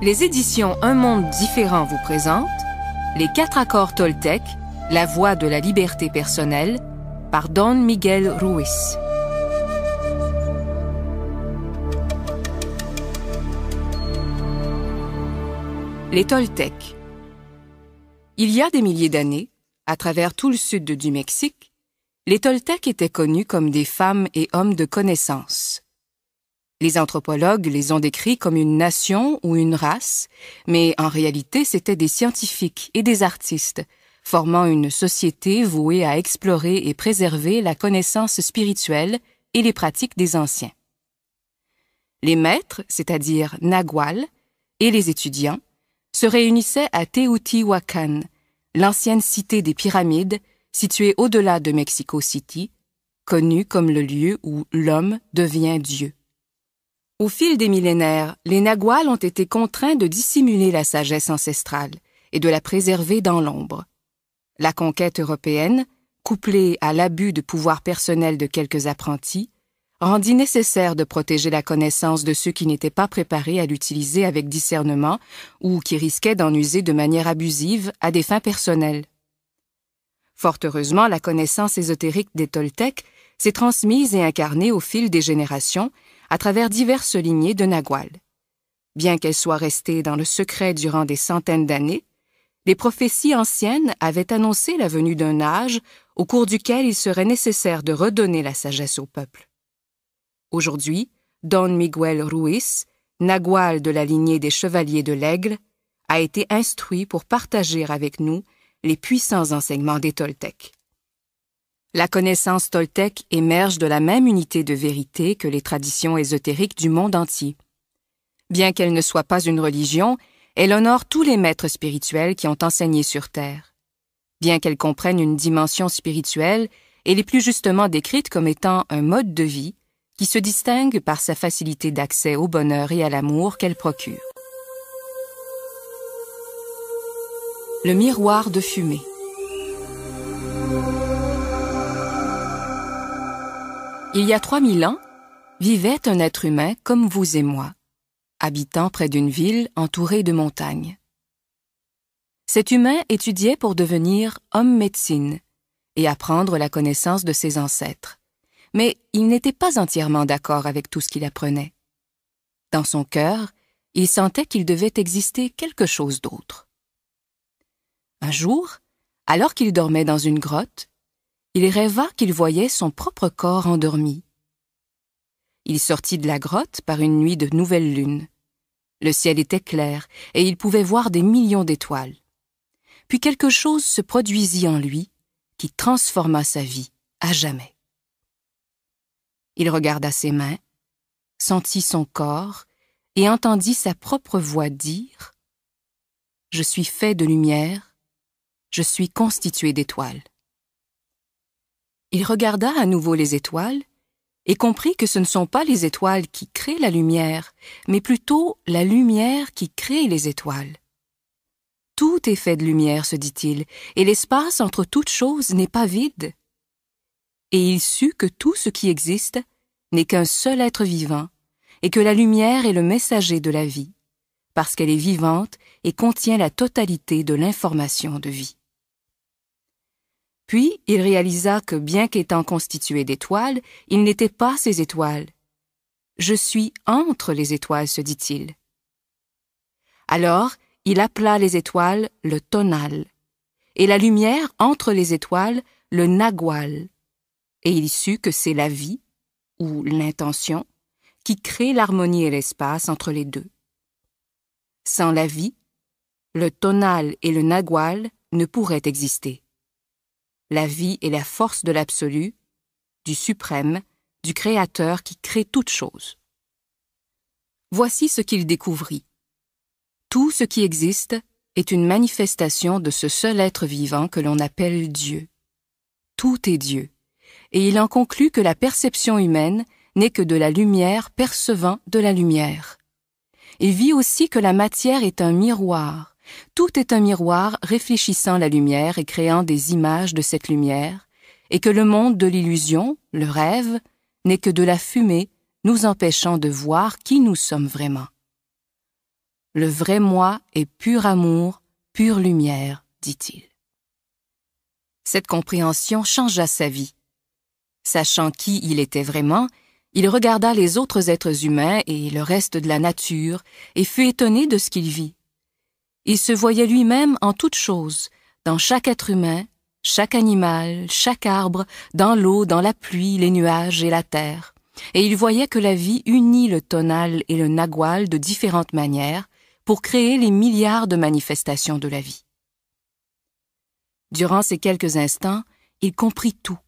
Les éditions Un monde différent vous présentent Les quatre accords Toltec, la voie de la liberté personnelle, par Don Miguel Ruiz. Les Toltecs. Il y a des milliers d'années, à travers tout le sud du Mexique, les Toltecs étaient connus comme des femmes et hommes de connaissance. Les anthropologues les ont décrits comme une nation ou une race, mais en réalité c'étaient des scientifiques et des artistes, formant une société vouée à explorer et préserver la connaissance spirituelle et les pratiques des anciens. Les maîtres, c'est-à-dire Nagual, et les étudiants, se réunissaient à Teotihuacan, l'ancienne cité des pyramides située au-delà de Mexico City, connue comme le lieu où l'homme devient Dieu. Au fil des millénaires, les Naguals ont été contraints de dissimuler la sagesse ancestrale et de la préserver dans l'ombre. La conquête européenne, couplée à l'abus de pouvoir personnel de quelques apprentis, rendit nécessaire de protéger la connaissance de ceux qui n'étaient pas préparés à l'utiliser avec discernement ou qui risquaient d'en user de manière abusive à des fins personnelles. Fort heureusement, la connaissance ésotérique des Toltecs s'est transmise et incarnée au fil des générations à travers diverses lignées de Nagual. Bien qu'elles soient restées dans le secret durant des centaines d'années, les prophéties anciennes avaient annoncé la venue d'un âge au cours duquel il serait nécessaire de redonner la sagesse au peuple. Aujourd'hui, Don Miguel Ruiz, Nagual de la lignée des Chevaliers de l'Aigle, a été instruit pour partager avec nous les puissants enseignements des Toltecs. La connaissance toltèque émerge de la même unité de vérité que les traditions ésotériques du monde entier. Bien qu'elle ne soit pas une religion, elle honore tous les maîtres spirituels qui ont enseigné sur Terre. Bien qu'elle comprenne une dimension spirituelle, elle est plus justement décrite comme étant un mode de vie qui se distingue par sa facilité d'accès au bonheur et à l'amour qu'elle procure. Le miroir de fumée. Il y a 3000 ans, vivait un être humain comme vous et moi, habitant près d'une ville entourée de montagnes. Cet humain étudiait pour devenir homme médecine et apprendre la connaissance de ses ancêtres, mais il n'était pas entièrement d'accord avec tout ce qu'il apprenait. Dans son cœur, il sentait qu'il devait exister quelque chose d'autre. Un jour, alors qu'il dormait dans une grotte, il rêva qu'il voyait son propre corps endormi. Il sortit de la grotte par une nuit de nouvelle lune. Le ciel était clair et il pouvait voir des millions d'étoiles. Puis quelque chose se produisit en lui qui transforma sa vie à jamais. Il regarda ses mains, sentit son corps et entendit sa propre voix dire ⁇ Je suis fait de lumière, je suis constitué d'étoiles. Il regarda à nouveau les étoiles et comprit que ce ne sont pas les étoiles qui créent la lumière, mais plutôt la lumière qui crée les étoiles. Tout est fait de lumière, se dit-il, et l'espace entre toutes choses n'est pas vide. Et il sut que tout ce qui existe n'est qu'un seul être vivant, et que la lumière est le messager de la vie, parce qu'elle est vivante et contient la totalité de l'information de vie. Puis il réalisa que bien qu'étant constitué d'étoiles, il n'était pas ces étoiles. Je suis entre les étoiles, se dit-il. Alors il appela les étoiles le tonal, et la lumière entre les étoiles le nagual, et il sut que c'est la vie, ou l'intention, qui crée l'harmonie et l'espace entre les deux. Sans la vie, le tonal et le nagual ne pourraient exister la vie est la force de l'absolu, du suprême, du Créateur qui crée toute chose. Voici ce qu'il découvrit. Tout ce qui existe est une manifestation de ce seul être vivant que l'on appelle Dieu. Tout est Dieu, et il en conclut que la perception humaine n'est que de la lumière percevant de la lumière. Il vit aussi que la matière est un miroir, tout est un miroir réfléchissant la lumière et créant des images de cette lumière, et que le monde de l'illusion, le rêve, n'est que de la fumée nous empêchant de voir qui nous sommes vraiment. Le vrai moi est pur amour, pure lumière, dit-il. Cette compréhension changea sa vie. Sachant qui il était vraiment, il regarda les autres êtres humains et le reste de la nature et fut étonné de ce qu'il vit. Il se voyait lui-même en toutes choses, dans chaque être humain, chaque animal, chaque arbre, dans l'eau, dans la pluie, les nuages et la terre. Et il voyait que la vie unit le tonal et le nagual de différentes manières pour créer les milliards de manifestations de la vie. Durant ces quelques instants, il comprit tout.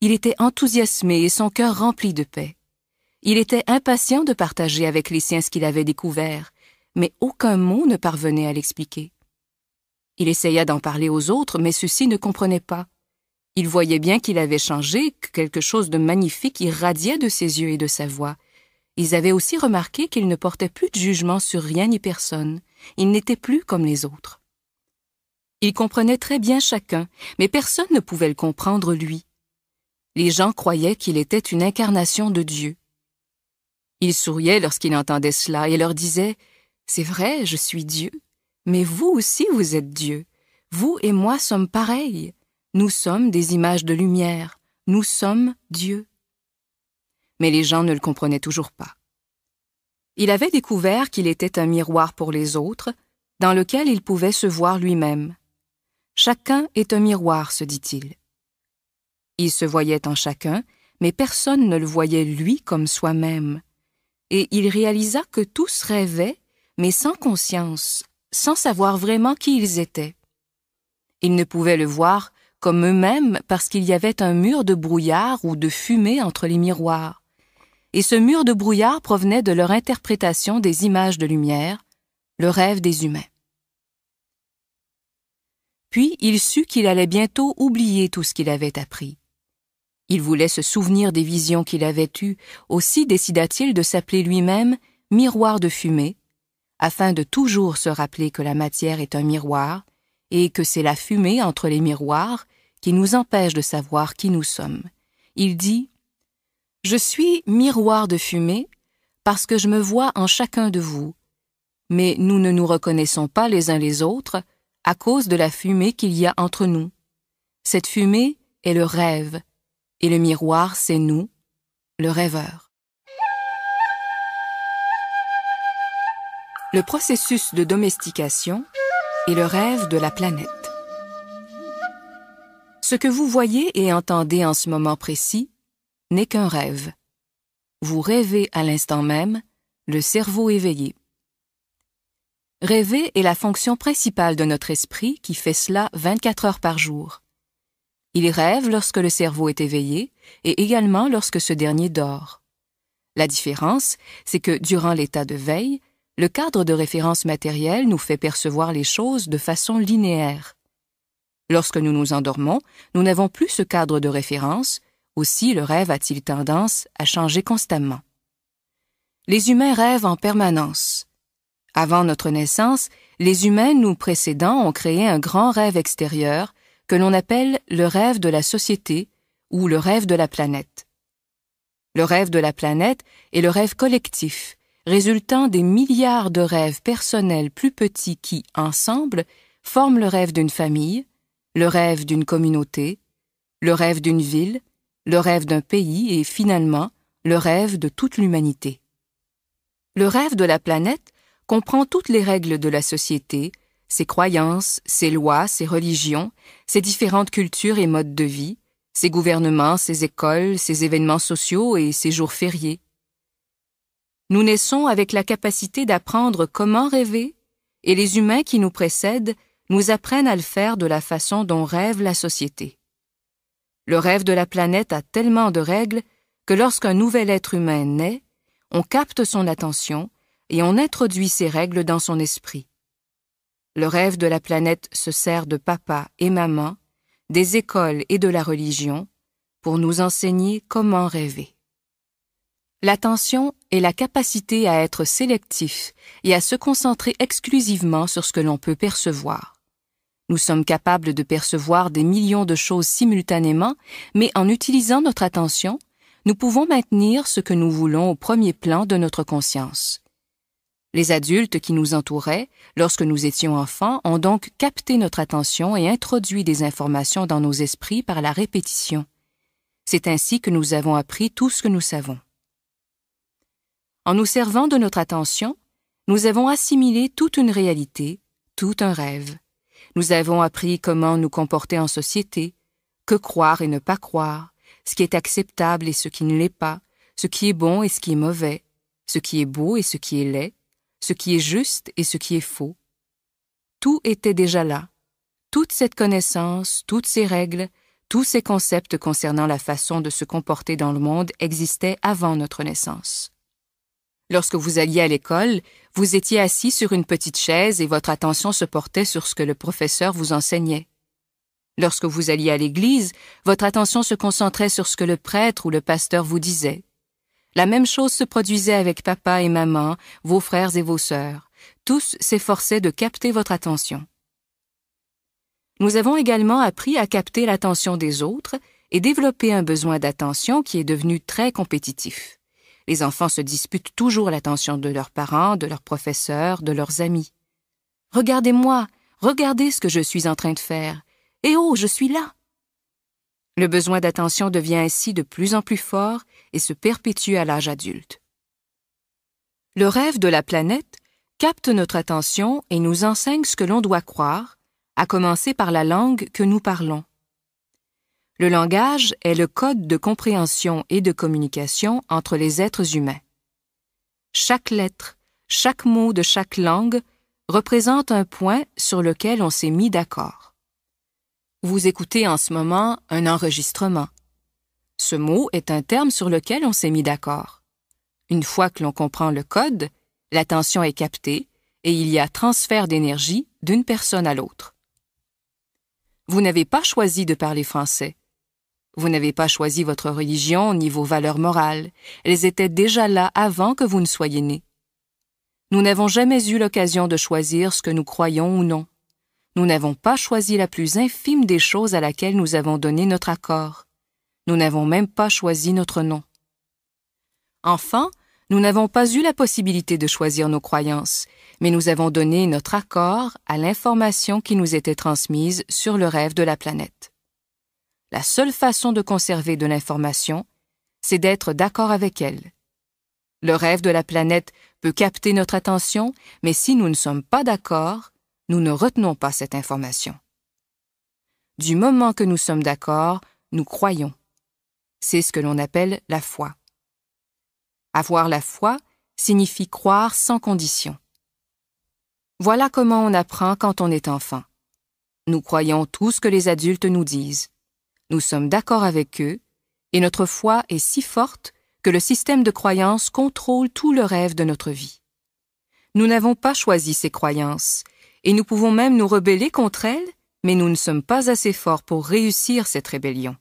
Il était enthousiasmé et son cœur rempli de paix. Il était impatient de partager avec les siens ce qu'il avait découvert, mais aucun mot ne parvenait à l'expliquer. Il essaya d'en parler aux autres, mais ceux-ci ne comprenaient pas. Il voyait bien qu'il avait changé, que quelque chose de magnifique irradiait de ses yeux et de sa voix. Ils avaient aussi remarqué qu'il ne portait plus de jugement sur rien ni personne. Il n'était plus comme les autres. Il comprenait très bien chacun, mais personne ne pouvait le comprendre lui. Les gens croyaient qu'il était une incarnation de Dieu. Il souriait lorsqu'il entendait cela et leur disait C'est vrai, je suis Dieu, mais vous aussi vous êtes Dieu. Vous et moi sommes pareils. Nous sommes des images de lumière. Nous sommes Dieu. Mais les gens ne le comprenaient toujours pas. Il avait découvert qu'il était un miroir pour les autres, dans lequel il pouvait se voir lui-même. Chacun est un miroir, se dit-il. Il se voyait en chacun, mais personne ne le voyait lui comme soi-même. Et il réalisa que tous rêvaient, mais sans conscience, sans savoir vraiment qui ils étaient. Ils ne pouvaient le voir comme eux-mêmes parce qu'il y avait un mur de brouillard ou de fumée entre les miroirs. Et ce mur de brouillard provenait de leur interprétation des images de lumière, le rêve des humains. Puis il sut qu'il allait bientôt oublier tout ce qu'il avait appris. Il voulait se souvenir des visions qu'il avait eues, aussi décida-t-il de s'appeler lui-même miroir de fumée, afin de toujours se rappeler que la matière est un miroir, et que c'est la fumée entre les miroirs qui nous empêche de savoir qui nous sommes. Il dit Je suis miroir de fumée parce que je me vois en chacun de vous, mais nous ne nous reconnaissons pas les uns les autres à cause de la fumée qu'il y a entre nous. Cette fumée est le rêve, et le miroir, c'est nous, le rêveur. Le processus de domestication est le rêve de la planète. Ce que vous voyez et entendez en ce moment précis n'est qu'un rêve. Vous rêvez à l'instant même, le cerveau éveillé. Rêver est la fonction principale de notre esprit qui fait cela 24 heures par jour. Il rêve lorsque le cerveau est éveillé et également lorsque ce dernier dort. La différence, c'est que durant l'état de veille, le cadre de référence matérielle nous fait percevoir les choses de façon linéaire. Lorsque nous nous endormons, nous n'avons plus ce cadre de référence, aussi le rêve a-t-il tendance à changer constamment. Les humains rêvent en permanence. Avant notre naissance, les humains nous précédant ont créé un grand rêve extérieur que l'on appelle le rêve de la société ou le rêve de la planète. Le rêve de la planète est le rêve collectif, résultant des milliards de rêves personnels plus petits qui, ensemble, forment le rêve d'une famille, le rêve d'une communauté, le rêve d'une ville, le rêve d'un pays et finalement le rêve de toute l'humanité. Le rêve de la planète comprend toutes les règles de la société, ses croyances, ses lois, ses religions, ses différentes cultures et modes de vie, ses gouvernements, ses écoles, ses événements sociaux et ses jours fériés. Nous naissons avec la capacité d'apprendre comment rêver, et les humains qui nous précèdent nous apprennent à le faire de la façon dont rêve la société. Le rêve de la planète a tellement de règles que lorsqu'un nouvel être humain naît, on capte son attention et on introduit ces règles dans son esprit. Le rêve de la planète se sert de papa et maman, des écoles et de la religion pour nous enseigner comment rêver. L'attention est la capacité à être sélectif et à se concentrer exclusivement sur ce que l'on peut percevoir. Nous sommes capables de percevoir des millions de choses simultanément, mais en utilisant notre attention, nous pouvons maintenir ce que nous voulons au premier plan de notre conscience. Les adultes qui nous entouraient, lorsque nous étions enfants, ont donc capté notre attention et introduit des informations dans nos esprits par la répétition. C'est ainsi que nous avons appris tout ce que nous savons. En nous servant de notre attention, nous avons assimilé toute une réalité, tout un rêve. Nous avons appris comment nous comporter en société, que croire et ne pas croire, ce qui est acceptable et ce qui ne l'est pas, ce qui est bon et ce qui est mauvais, ce qui est beau et ce qui est laid, ce qui est juste et ce qui est faux. Tout était déjà là. Toute cette connaissance, toutes ces règles, tous ces concepts concernant la façon de se comporter dans le monde existaient avant notre naissance. Lorsque vous alliez à l'école, vous étiez assis sur une petite chaise et votre attention se portait sur ce que le professeur vous enseignait. Lorsque vous alliez à l'église, votre attention se concentrait sur ce que le prêtre ou le pasteur vous disait. La même chose se produisait avec papa et maman, vos frères et vos sœurs. Tous s'efforçaient de capter votre attention. Nous avons également appris à capter l'attention des autres et développer un besoin d'attention qui est devenu très compétitif. Les enfants se disputent toujours l'attention de leurs parents, de leurs professeurs, de leurs amis. Regardez-moi, regardez ce que je suis en train de faire. Et oh, je suis là. Le besoin d'attention devient ainsi de plus en plus fort et se perpétue à l'âge adulte. Le rêve de la planète capte notre attention et nous enseigne ce que l'on doit croire, à commencer par la langue que nous parlons. Le langage est le code de compréhension et de communication entre les êtres humains. Chaque lettre, chaque mot de chaque langue représente un point sur lequel on s'est mis d'accord. Vous écoutez en ce moment un enregistrement. Ce mot est un terme sur lequel on s'est mis d'accord. Une fois que l'on comprend le code, l'attention est captée et il y a transfert d'énergie d'une personne à l'autre. Vous n'avez pas choisi de parler français. Vous n'avez pas choisi votre religion ni vos valeurs morales. Elles étaient déjà là avant que vous ne soyez né. Nous n'avons jamais eu l'occasion de choisir ce que nous croyons ou non. Nous n'avons pas choisi la plus infime des choses à laquelle nous avons donné notre accord. Nous n'avons même pas choisi notre nom. Enfin, nous n'avons pas eu la possibilité de choisir nos croyances, mais nous avons donné notre accord à l'information qui nous était transmise sur le rêve de la planète. La seule façon de conserver de l'information, c'est d'être d'accord avec elle. Le rêve de la planète peut capter notre attention, mais si nous ne sommes pas d'accord, nous ne retenons pas cette information. Du moment que nous sommes d'accord, nous croyons. C'est ce que l'on appelle la foi. Avoir la foi signifie croire sans condition. Voilà comment on apprend quand on est enfant. Nous croyons tout ce que les adultes nous disent. Nous sommes d'accord avec eux, et notre foi est si forte que le système de croyances contrôle tout le rêve de notre vie. Nous n'avons pas choisi ces croyances, et nous pouvons même nous rebeller contre elles, mais nous ne sommes pas assez forts pour réussir cette rébellion.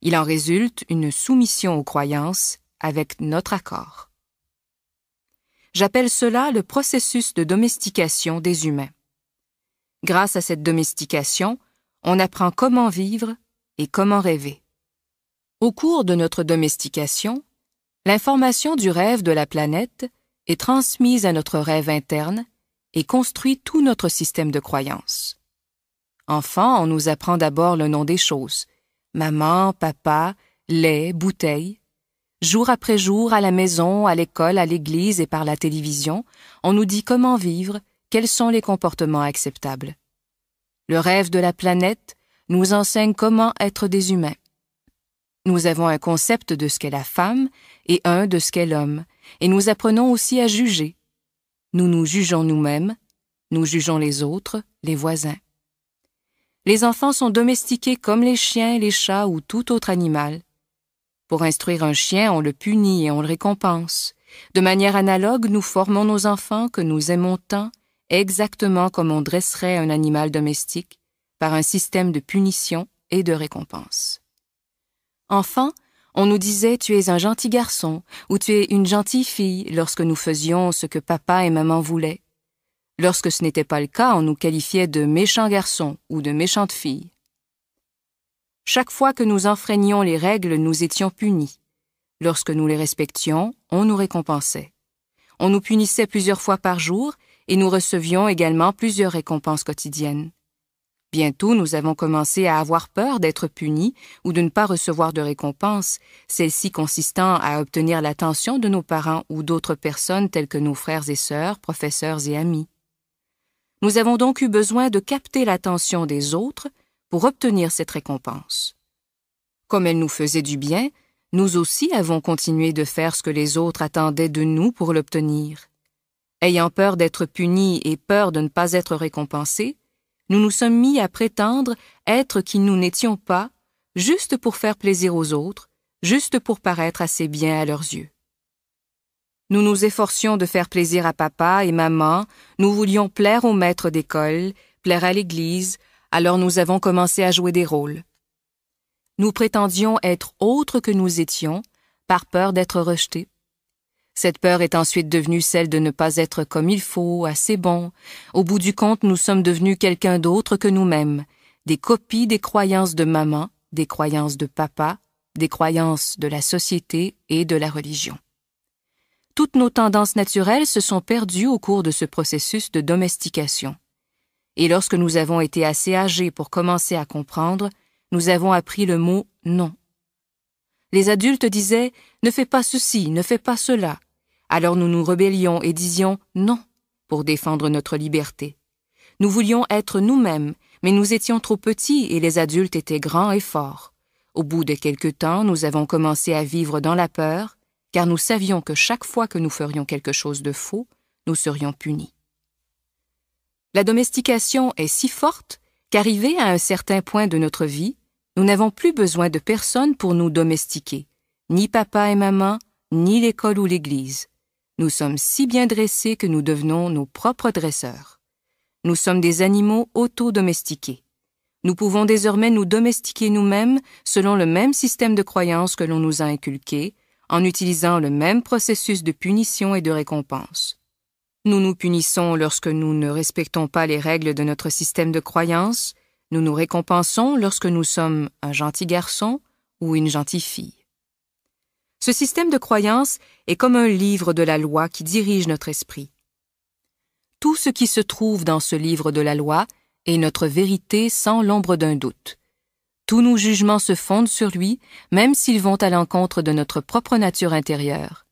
Il en résulte une soumission aux croyances avec notre accord. J'appelle cela le processus de domestication des humains. Grâce à cette domestication, on apprend comment vivre et comment rêver. Au cours de notre domestication, l'information du rêve de la planète est transmise à notre rêve interne et construit tout notre système de croyances. Enfant, on nous apprend d'abord le nom des choses, maman, papa, lait, bouteille. Jour après jour, à la maison, à l'école, à l'église et par la télévision, on nous dit comment vivre, quels sont les comportements acceptables. Le rêve de la planète nous enseigne comment être des humains. Nous avons un concept de ce qu'est la femme et un de ce qu'est l'homme, et nous apprenons aussi à juger. Nous nous jugeons nous-mêmes, nous jugeons les autres, les voisins. Les enfants sont domestiqués comme les chiens, les chats ou tout autre animal. Pour instruire un chien, on le punit et on le récompense. De manière analogue, nous formons nos enfants que nous aimons tant, exactement comme on dresserait un animal domestique, par un système de punition et de récompense. Enfant, on nous disait tu es un gentil garçon ou tu es une gentille fille lorsque nous faisions ce que papa et maman voulaient. Lorsque ce n'était pas le cas, on nous qualifiait de méchants garçons ou de méchantes filles. Chaque fois que nous enfreignions les règles, nous étions punis. Lorsque nous les respections, on nous récompensait. On nous punissait plusieurs fois par jour et nous recevions également plusieurs récompenses quotidiennes. Bientôt, nous avons commencé à avoir peur d'être punis ou de ne pas recevoir de récompense, celle-ci consistant à obtenir l'attention de nos parents ou d'autres personnes telles que nos frères et sœurs, professeurs et amis. Nous avons donc eu besoin de capter l'attention des autres pour obtenir cette récompense. Comme elle nous faisait du bien, nous aussi avons continué de faire ce que les autres attendaient de nous pour l'obtenir. Ayant peur d'être punis et peur de ne pas être récompensés, nous nous sommes mis à prétendre être qui nous n'étions pas, juste pour faire plaisir aux autres, juste pour paraître assez bien à leurs yeux. Nous nous efforcions de faire plaisir à papa et maman, nous voulions plaire au maître d'école, plaire à l'église, alors nous avons commencé à jouer des rôles. Nous prétendions être autres que nous étions, par peur d'être rejetés. Cette peur est ensuite devenue celle de ne pas être comme il faut, assez bon. Au bout du compte, nous sommes devenus quelqu'un d'autre que nous-mêmes, des copies des croyances de maman, des croyances de papa, des croyances de la société et de la religion. Toutes nos tendances naturelles se sont perdues au cours de ce processus de domestication. Et lorsque nous avons été assez âgés pour commencer à comprendre, nous avons appris le mot non. Les adultes disaient Ne fais pas ceci, ne fais pas cela. Alors nous nous rebellions et disions non pour défendre notre liberté. Nous voulions être nous-mêmes, mais nous étions trop petits et les adultes étaient grands et forts. Au bout de quelque temps, nous avons commencé à vivre dans la peur, car nous savions que chaque fois que nous ferions quelque chose de faux, nous serions punis. La domestication est si forte qu'arrivés à un certain point de notre vie, nous n'avons plus besoin de personne pour nous domestiquer, ni papa et maman, ni l'école ou l'Église. Nous sommes si bien dressés que nous devenons nos propres dresseurs. Nous sommes des animaux auto-domestiqués. Nous pouvons désormais nous domestiquer nous-mêmes selon le même système de croyances que l'on nous a inculqué, en utilisant le même processus de punition et de récompense. Nous nous punissons lorsque nous ne respectons pas les règles de notre système de croyances, nous nous récompensons lorsque nous sommes un gentil garçon ou une gentille fille. Ce système de croyance est comme un livre de la loi qui dirige notre esprit. Tout ce qui se trouve dans ce livre de la loi est notre vérité sans l'ombre d'un doute. Tous nos jugements se fondent sur lui, même s'ils vont à l'encontre de notre propre nature intérieure.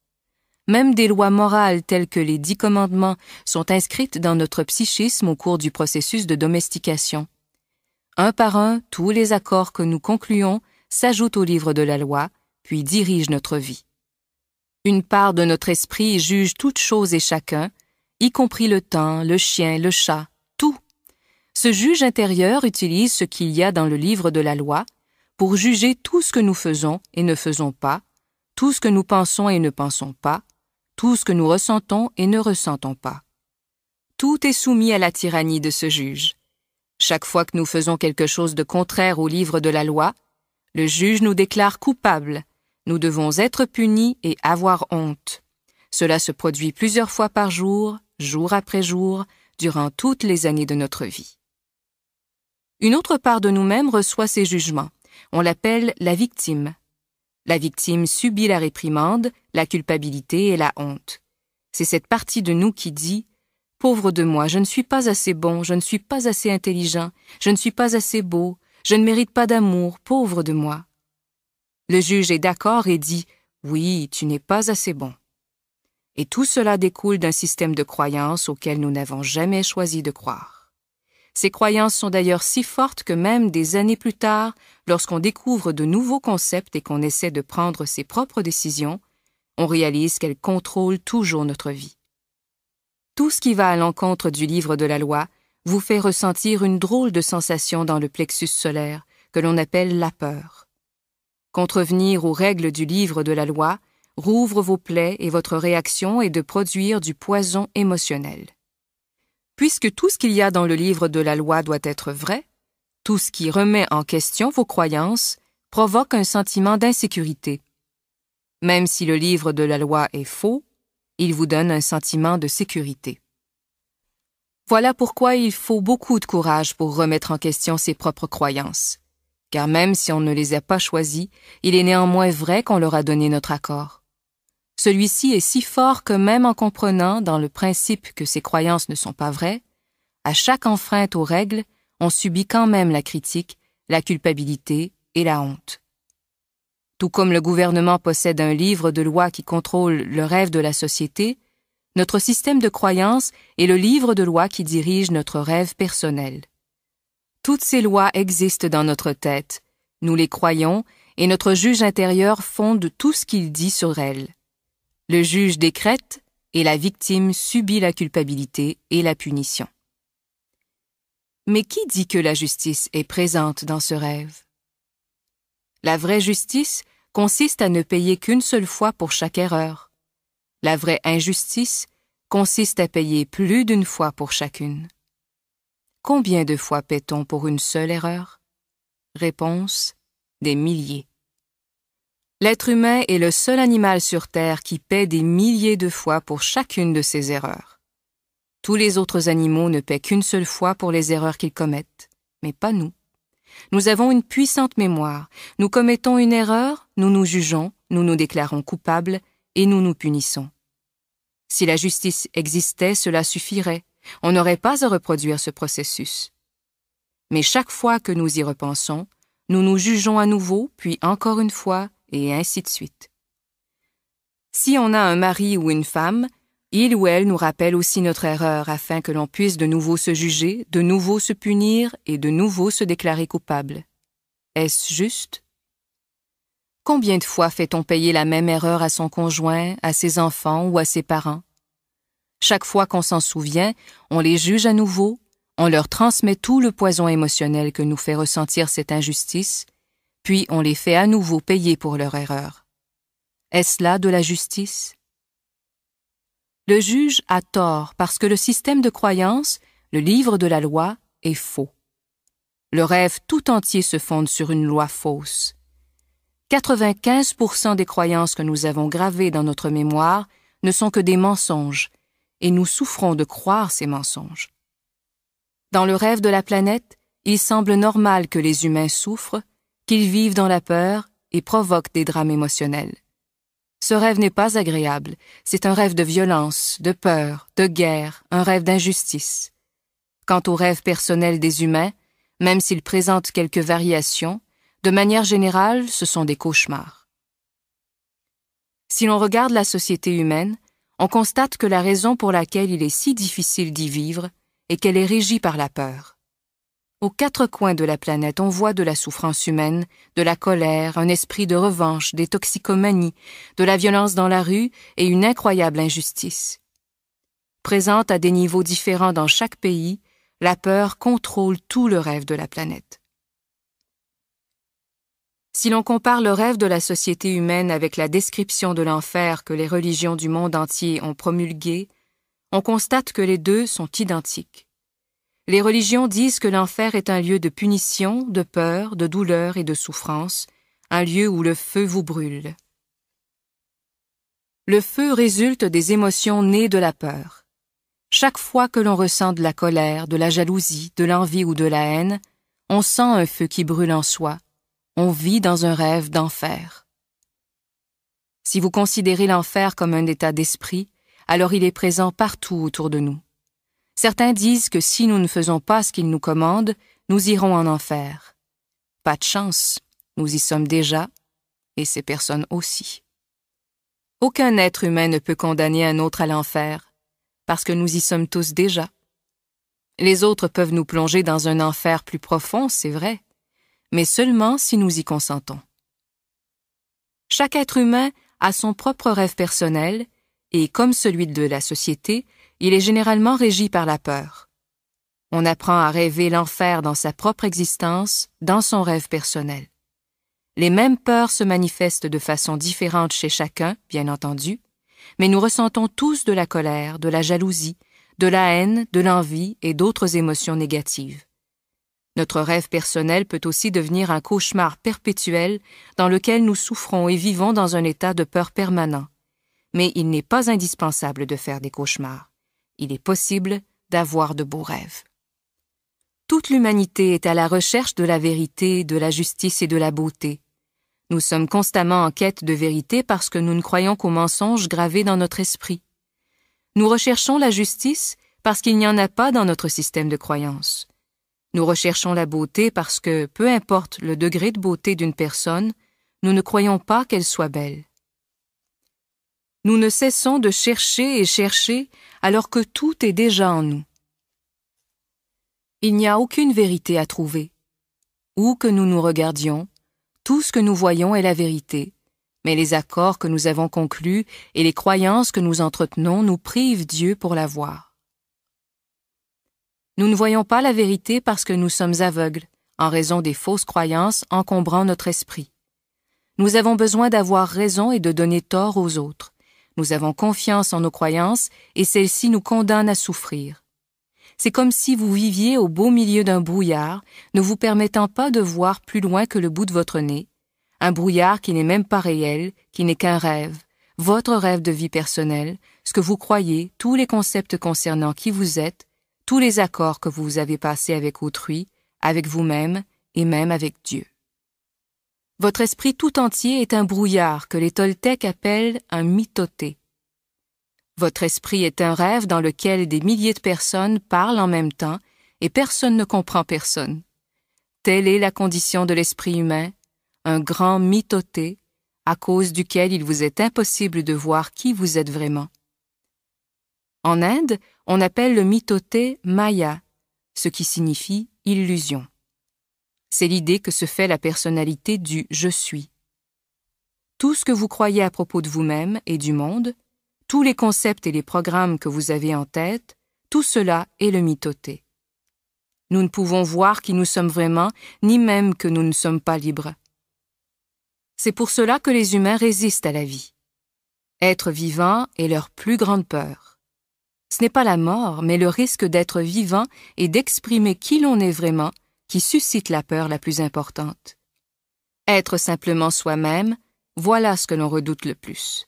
Même des lois morales telles que les dix commandements sont inscrites dans notre psychisme au cours du processus de domestication. Un par un, tous les accords que nous concluons s'ajoutent au livre de la loi, puis dirige notre vie. Une part de notre esprit juge toutes choses et chacun, y compris le temps, le chien, le chat, tout. Ce juge intérieur utilise ce qu'il y a dans le livre de la loi pour juger tout ce que nous faisons et ne faisons pas, tout ce que nous pensons et ne pensons pas, tout ce que nous ressentons et ne ressentons pas. Tout est soumis à la tyrannie de ce juge. Chaque fois que nous faisons quelque chose de contraire au livre de la loi, le juge nous déclare coupables nous devons être punis et avoir honte. Cela se produit plusieurs fois par jour, jour après jour, durant toutes les années de notre vie. Une autre part de nous-mêmes reçoit ces jugements. On l'appelle la victime. La victime subit la réprimande, la culpabilité et la honte. C'est cette partie de nous qui dit Pauvre de moi, je ne suis pas assez bon, je ne suis pas assez intelligent, je ne suis pas assez beau, je ne mérite pas d'amour, pauvre de moi. Le juge est d'accord et dit Oui, tu n'es pas assez bon. Et tout cela découle d'un système de croyances auquel nous n'avons jamais choisi de croire. Ces croyances sont d'ailleurs si fortes que même des années plus tard, lorsqu'on découvre de nouveaux concepts et qu'on essaie de prendre ses propres décisions, on réalise qu'elles contrôlent toujours notre vie. Tout ce qui va à l'encontre du livre de la loi vous fait ressentir une drôle de sensation dans le plexus solaire que l'on appelle la peur. Contrevenir aux règles du livre de la loi rouvre vos plaies et votre réaction est de produire du poison émotionnel. Puisque tout ce qu'il y a dans le livre de la loi doit être vrai, tout ce qui remet en question vos croyances provoque un sentiment d'insécurité. Même si le livre de la loi est faux, il vous donne un sentiment de sécurité. Voilà pourquoi il faut beaucoup de courage pour remettre en question ses propres croyances car même si on ne les a pas choisis, il est néanmoins vrai qu'on leur a donné notre accord. Celui-ci est si fort que même en comprenant dans le principe que ses croyances ne sont pas vraies, à chaque enfreinte aux règles, on subit quand même la critique, la culpabilité et la honte. Tout comme le gouvernement possède un livre de loi qui contrôle le rêve de la société, notre système de croyances est le livre de loi qui dirige notre rêve personnel. Toutes ces lois existent dans notre tête, nous les croyons, et notre juge intérieur fonde tout ce qu'il dit sur elles. Le juge décrète, et la victime subit la culpabilité et la punition. Mais qui dit que la justice est présente dans ce rêve? La vraie justice consiste à ne payer qu'une seule fois pour chaque erreur. La vraie injustice consiste à payer plus d'une fois pour chacune. Combien de fois paie-t-on pour une seule erreur? Réponse des milliers. L'être humain est le seul animal sur Terre qui paie des milliers de fois pour chacune de ses erreurs. Tous les autres animaux ne paient qu'une seule fois pour les erreurs qu'ils commettent, mais pas nous. Nous avons une puissante mémoire. Nous commettons une erreur, nous nous jugeons, nous nous déclarons coupables et nous nous punissons. Si la justice existait, cela suffirait. On n'aurait pas à reproduire ce processus. Mais chaque fois que nous y repensons, nous nous jugeons à nouveau, puis encore une fois, et ainsi de suite. Si on a un mari ou une femme, il ou elle nous rappelle aussi notre erreur afin que l'on puisse de nouveau se juger, de nouveau se punir et de nouveau se déclarer coupable. Est-ce juste? Combien de fois fait-on payer la même erreur à son conjoint, à ses enfants ou à ses parents? Chaque fois qu'on s'en souvient, on les juge à nouveau, on leur transmet tout le poison émotionnel que nous fait ressentir cette injustice, puis on les fait à nouveau payer pour leur erreur. Est-ce là de la justice? Le juge a tort parce que le système de croyance, le livre de la loi, est faux. Le rêve tout entier se fonde sur une loi fausse. 95% des croyances que nous avons gravées dans notre mémoire ne sont que des mensonges, et nous souffrons de croire ces mensonges. Dans le rêve de la planète, il semble normal que les humains souffrent, qu'ils vivent dans la peur et provoquent des drames émotionnels. Ce rêve n'est pas agréable, c'est un rêve de violence, de peur, de guerre, un rêve d'injustice. Quant au rêve personnel des humains, même s'il présente quelques variations, de manière générale, ce sont des cauchemars. Si l'on regarde la société humaine, on constate que la raison pour laquelle il est si difficile d'y vivre est qu'elle est régie par la peur. Aux quatre coins de la planète, on voit de la souffrance humaine, de la colère, un esprit de revanche, des toxicomanies, de la violence dans la rue et une incroyable injustice. Présente à des niveaux différents dans chaque pays, la peur contrôle tout le rêve de la planète. Si l'on compare le rêve de la société humaine avec la description de l'enfer que les religions du monde entier ont promulguée, on constate que les deux sont identiques. Les religions disent que l'enfer est un lieu de punition, de peur, de douleur et de souffrance, un lieu où le feu vous brûle. Le feu résulte des émotions nées de la peur. Chaque fois que l'on ressent de la colère, de la jalousie, de l'envie ou de la haine, on sent un feu qui brûle en soi. On vit dans un rêve d'enfer. Si vous considérez l'enfer comme un état d'esprit, alors il est présent partout autour de nous. Certains disent que si nous ne faisons pas ce qu'ils nous commandent, nous irons en enfer. Pas de chance, nous y sommes déjà, et ces personnes aussi. Aucun être humain ne peut condamner un autre à l'enfer, parce que nous y sommes tous déjà. Les autres peuvent nous plonger dans un enfer plus profond, c'est vrai, mais seulement si nous y consentons. Chaque être humain a son propre rêve personnel, et comme celui de la société, il est généralement régi par la peur. On apprend à rêver l'enfer dans sa propre existence, dans son rêve personnel. Les mêmes peurs se manifestent de façon différente chez chacun, bien entendu, mais nous ressentons tous de la colère, de la jalousie, de la haine, de l'envie et d'autres émotions négatives. Notre rêve personnel peut aussi devenir un cauchemar perpétuel dans lequel nous souffrons et vivons dans un état de peur permanent. Mais il n'est pas indispensable de faire des cauchemars il est possible d'avoir de beaux rêves. Toute l'humanité est à la recherche de la vérité, de la justice et de la beauté. Nous sommes constamment en quête de vérité parce que nous ne croyons qu'aux mensonges gravés dans notre esprit. Nous recherchons la justice parce qu'il n'y en a pas dans notre système de croyance. Nous recherchons la beauté parce que, peu importe le degré de beauté d'une personne, nous ne croyons pas qu'elle soit belle. Nous ne cessons de chercher et chercher alors que tout est déjà en nous. Il n'y a aucune vérité à trouver. Où que nous nous regardions, tout ce que nous voyons est la vérité, mais les accords que nous avons conclus et les croyances que nous entretenons nous privent Dieu pour la voir. Nous ne voyons pas la vérité parce que nous sommes aveugles, en raison des fausses croyances encombrant notre esprit. Nous avons besoin d'avoir raison et de donner tort aux autres. Nous avons confiance en nos croyances et celles-ci nous condamnent à souffrir. C'est comme si vous viviez au beau milieu d'un brouillard, ne vous permettant pas de voir plus loin que le bout de votre nez, un brouillard qui n'est même pas réel, qui n'est qu'un rêve, votre rêve de vie personnelle, ce que vous croyez, tous les concepts concernant qui vous êtes, tous les accords que vous avez passés avec autrui, avec vous-même et même avec Dieu. Votre esprit tout entier est un brouillard que les Toltecs appellent un mitoté. Votre esprit est un rêve dans lequel des milliers de personnes parlent en même temps et personne ne comprend personne. Telle est la condition de l'esprit humain, un grand mitoté, à cause duquel il vous est impossible de voir qui vous êtes vraiment. En Inde, on appelle le mitoté Maya, ce qui signifie illusion. C'est l'idée que se fait la personnalité du je suis. Tout ce que vous croyez à propos de vous-même et du monde, tous les concepts et les programmes que vous avez en tête, tout cela est le mitoté. Nous ne pouvons voir qui nous sommes vraiment, ni même que nous ne sommes pas libres. C'est pour cela que les humains résistent à la vie. Être vivant est leur plus grande peur. Ce n'est pas la mort, mais le risque d'être vivant et d'exprimer qui l'on est vraiment qui suscite la peur la plus importante. Être simplement soi-même, voilà ce que l'on redoute le plus.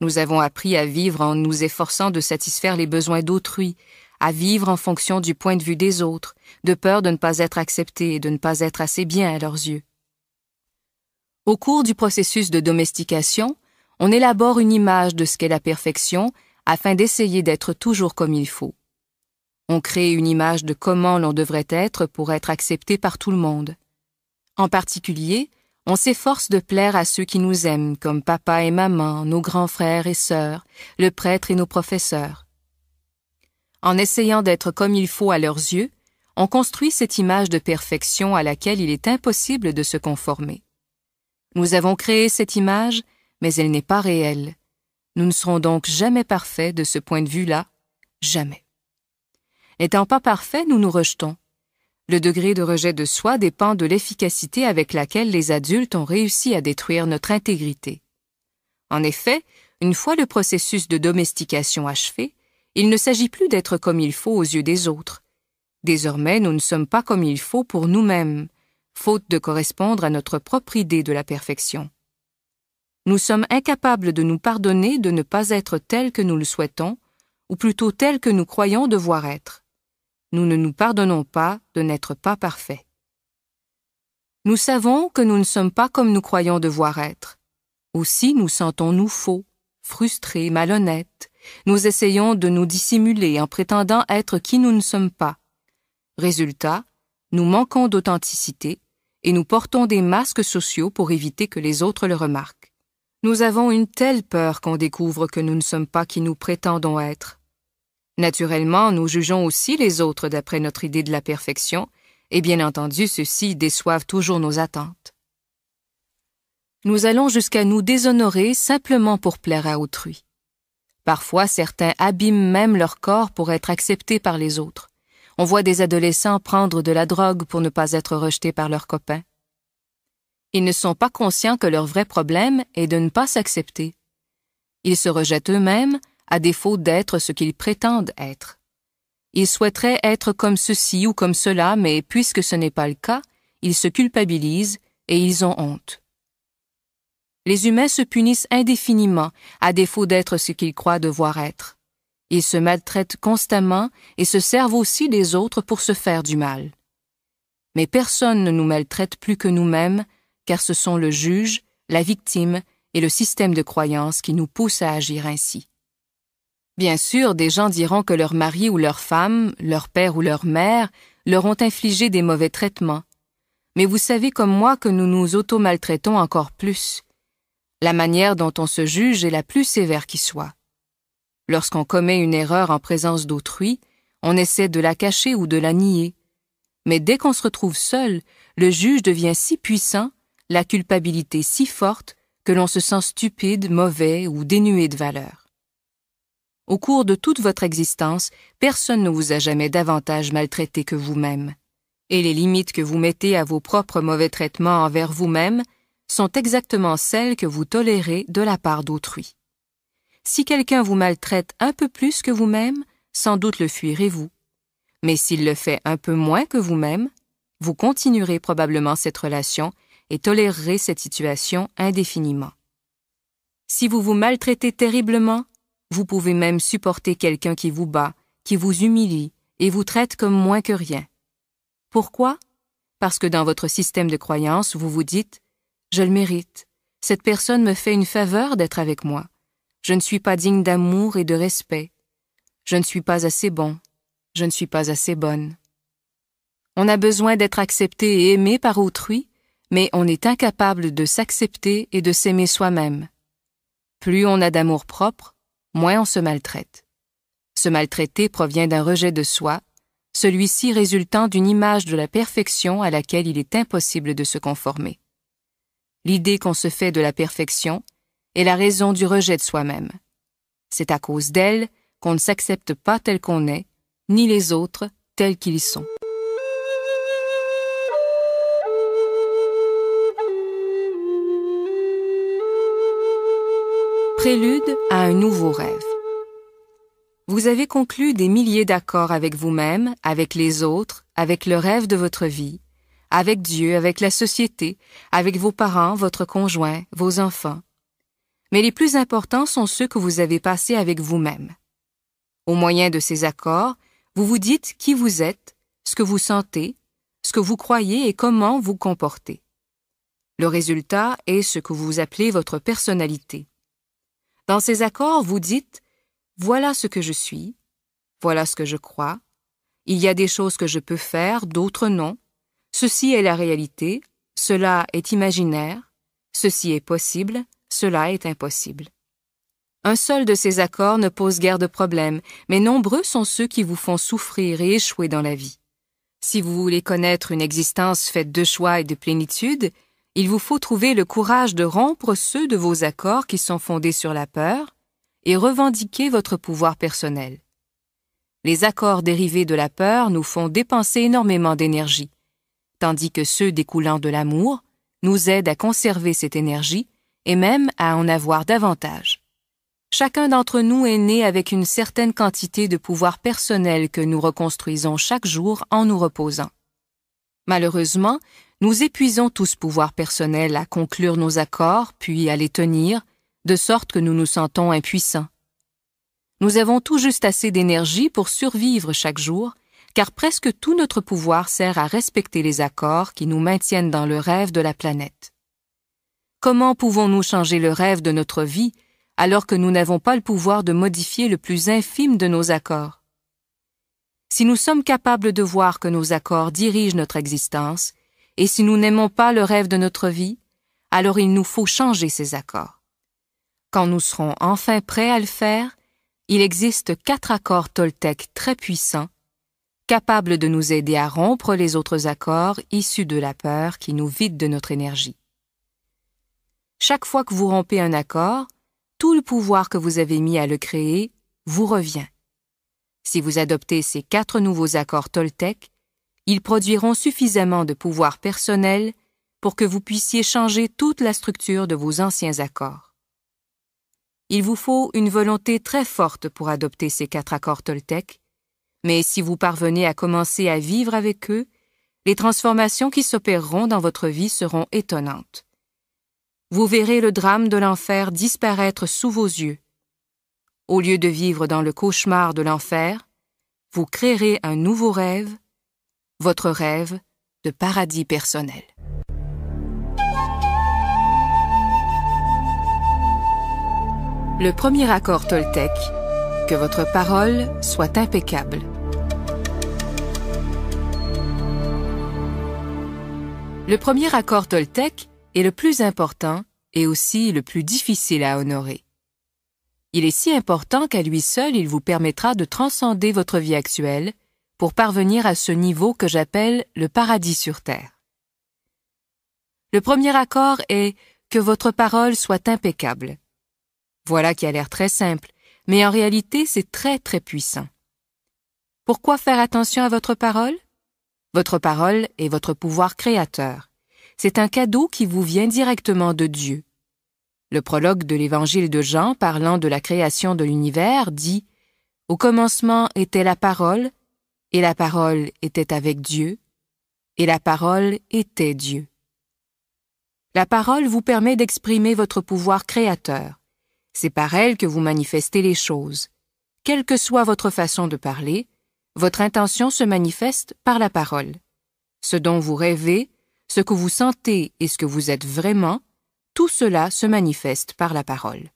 Nous avons appris à vivre en nous efforçant de satisfaire les besoins d'autrui, à vivre en fonction du point de vue des autres, de peur de ne pas être accepté et de ne pas être assez bien à leurs yeux. Au cours du processus de domestication, on élabore une image de ce qu'est la perfection afin d'essayer d'être toujours comme il faut. On crée une image de comment l'on devrait être pour être accepté par tout le monde. En particulier, on s'efforce de plaire à ceux qui nous aiment, comme papa et maman, nos grands frères et sœurs, le prêtre et nos professeurs. En essayant d'être comme il faut à leurs yeux, on construit cette image de perfection à laquelle il est impossible de se conformer. Nous avons créé cette image, mais elle n'est pas réelle. Nous ne serons donc jamais parfaits de ce point de vue-là, jamais. N'étant pas parfaits, nous nous rejetons. Le degré de rejet de soi dépend de l'efficacité avec laquelle les adultes ont réussi à détruire notre intégrité. En effet, une fois le processus de domestication achevé, il ne s'agit plus d'être comme il faut aux yeux des autres. Désormais, nous ne sommes pas comme il faut pour nous-mêmes, faute de correspondre à notre propre idée de la perfection. Nous sommes incapables de nous pardonner de ne pas être tels que nous le souhaitons, ou plutôt tels que nous croyons devoir être. Nous ne nous pardonnons pas de n'être pas parfaits. Nous savons que nous ne sommes pas comme nous croyons devoir être. Aussi nous sentons-nous faux, frustrés, malhonnêtes. Nous essayons de nous dissimuler en prétendant être qui nous ne sommes pas. Résultat, nous manquons d'authenticité et nous portons des masques sociaux pour éviter que les autres le remarquent. Nous avons une telle peur qu'on découvre que nous ne sommes pas qui nous prétendons être. Naturellement, nous jugeons aussi les autres d'après notre idée de la perfection, et bien entendu, ceux-ci déçoivent toujours nos attentes. Nous allons jusqu'à nous déshonorer simplement pour plaire à autrui. Parfois, certains abîment même leur corps pour être acceptés par les autres. On voit des adolescents prendre de la drogue pour ne pas être rejetés par leurs copains. Ils ne sont pas conscients que leur vrai problème est de ne pas s'accepter. Ils se rejettent eux-mêmes à défaut d'être ce qu'ils prétendent être. Ils souhaiteraient être comme ceci ou comme cela, mais puisque ce n'est pas le cas, ils se culpabilisent et ils ont honte. Les humains se punissent indéfiniment à défaut d'être ce qu'ils croient devoir être. Ils se maltraitent constamment et se servent aussi des autres pour se faire du mal. Mais personne ne nous maltraite plus que nous-mêmes, car ce sont le juge, la victime et le système de croyance qui nous pousse à agir ainsi. Bien sûr, des gens diront que leur mari ou leur femme, leur père ou leur mère leur ont infligé des mauvais traitements. Mais vous savez comme moi que nous nous auto-maltraitons encore plus. La manière dont on se juge est la plus sévère qui soit. Lorsqu'on commet une erreur en présence d'autrui, on essaie de la cacher ou de la nier. Mais dès qu'on se retrouve seul, le juge devient si puissant, la culpabilité si forte, que l'on se sent stupide, mauvais ou dénué de valeur. Au cours de toute votre existence, personne ne vous a jamais davantage maltraité que vous-même. Et les limites que vous mettez à vos propres mauvais traitements envers vous-même sont exactement celles que vous tolérez de la part d'autrui. Si quelqu'un vous maltraite un peu plus que vous-même, sans doute le fuirez-vous. Mais s'il le fait un peu moins que vous-même, vous continuerez probablement cette relation et tolérerez cette situation indéfiniment. Si vous vous maltraitez terriblement, vous pouvez même supporter quelqu'un qui vous bat, qui vous humilie et vous traite comme moins que rien. Pourquoi? Parce que dans votre système de croyance, vous vous dites ⁇ Je le mérite, cette personne me fait une faveur d'être avec moi, je ne suis pas digne d'amour et de respect, je ne suis pas assez bon, je ne suis pas assez bonne. On a besoin d'être accepté et aimé par autrui mais on est incapable de s'accepter et de s'aimer soi-même. Plus on a d'amour propre, moins on se maltraite. Se maltraiter provient d'un rejet de soi, celui-ci résultant d'une image de la perfection à laquelle il est impossible de se conformer. L'idée qu'on se fait de la perfection est la raison du rejet de soi-même. C'est à cause d'elle qu'on ne s'accepte pas tel qu'on est, ni les autres tels qu'ils sont. Prélude à un nouveau rêve. Vous avez conclu des milliers d'accords avec vous-même, avec les autres, avec le rêve de votre vie, avec Dieu, avec la société, avec vos parents, votre conjoint, vos enfants. Mais les plus importants sont ceux que vous avez passés avec vous-même. Au moyen de ces accords, vous vous dites qui vous êtes, ce que vous sentez, ce que vous croyez et comment vous comportez. Le résultat est ce que vous appelez votre personnalité. Dans ces accords, vous dites Voilà ce que je suis, voilà ce que je crois, il y a des choses que je peux faire, d'autres non, ceci est la réalité, cela est imaginaire, ceci est possible, cela est impossible. Un seul de ces accords ne pose guère de problème, mais nombreux sont ceux qui vous font souffrir et échouer dans la vie. Si vous voulez connaître une existence faite de choix et de plénitude, il vous faut trouver le courage de rompre ceux de vos accords qui sont fondés sur la peur et revendiquer votre pouvoir personnel. Les accords dérivés de la peur nous font dépenser énormément d'énergie, tandis que ceux découlant de l'amour nous aident à conserver cette énergie et même à en avoir davantage. Chacun d'entre nous est né avec une certaine quantité de pouvoir personnel que nous reconstruisons chaque jour en nous reposant. Malheureusement, nous épuisons tout ce pouvoir personnel à conclure nos accords, puis à les tenir, de sorte que nous nous sentons impuissants. Nous avons tout juste assez d'énergie pour survivre chaque jour, car presque tout notre pouvoir sert à respecter les accords qui nous maintiennent dans le rêve de la planète. Comment pouvons-nous changer le rêve de notre vie alors que nous n'avons pas le pouvoir de modifier le plus infime de nos accords? Si nous sommes capables de voir que nos accords dirigent notre existence, et si nous n'aimons pas le rêve de notre vie, alors il nous faut changer ces accords. Quand nous serons enfin prêts à le faire, il existe quatre accords Toltec très puissants, capables de nous aider à rompre les autres accords issus de la peur qui nous vident de notre énergie. Chaque fois que vous rompez un accord, tout le pouvoir que vous avez mis à le créer vous revient. Si vous adoptez ces quatre nouveaux accords Toltec, ils produiront suffisamment de pouvoir personnel pour que vous puissiez changer toute la structure de vos anciens accords. Il vous faut une volonté très forte pour adopter ces quatre accords Toltec, mais si vous parvenez à commencer à vivre avec eux, les transformations qui s'opéreront dans votre vie seront étonnantes. Vous verrez le drame de l'enfer disparaître sous vos yeux. Au lieu de vivre dans le cauchemar de l'enfer, vous créerez un nouveau rêve votre rêve de paradis personnel. Le premier accord Toltec, que votre parole soit impeccable. Le premier accord Toltec est le plus important et aussi le plus difficile à honorer. Il est si important qu'à lui seul il vous permettra de transcender votre vie actuelle pour parvenir à ce niveau que j'appelle le paradis sur terre. Le premier accord est que votre parole soit impeccable. Voilà qui a l'air très simple, mais en réalité c'est très très puissant. Pourquoi faire attention à votre parole? Votre parole est votre pouvoir créateur. C'est un cadeau qui vous vient directement de Dieu. Le prologue de l'évangile de Jean parlant de la création de l'univers dit Au commencement était la parole, et la parole était avec Dieu, et la parole était Dieu. La parole vous permet d'exprimer votre pouvoir créateur. C'est par elle que vous manifestez les choses. Quelle que soit votre façon de parler, votre intention se manifeste par la parole. Ce dont vous rêvez, ce que vous sentez et ce que vous êtes vraiment, tout cela se manifeste par la parole.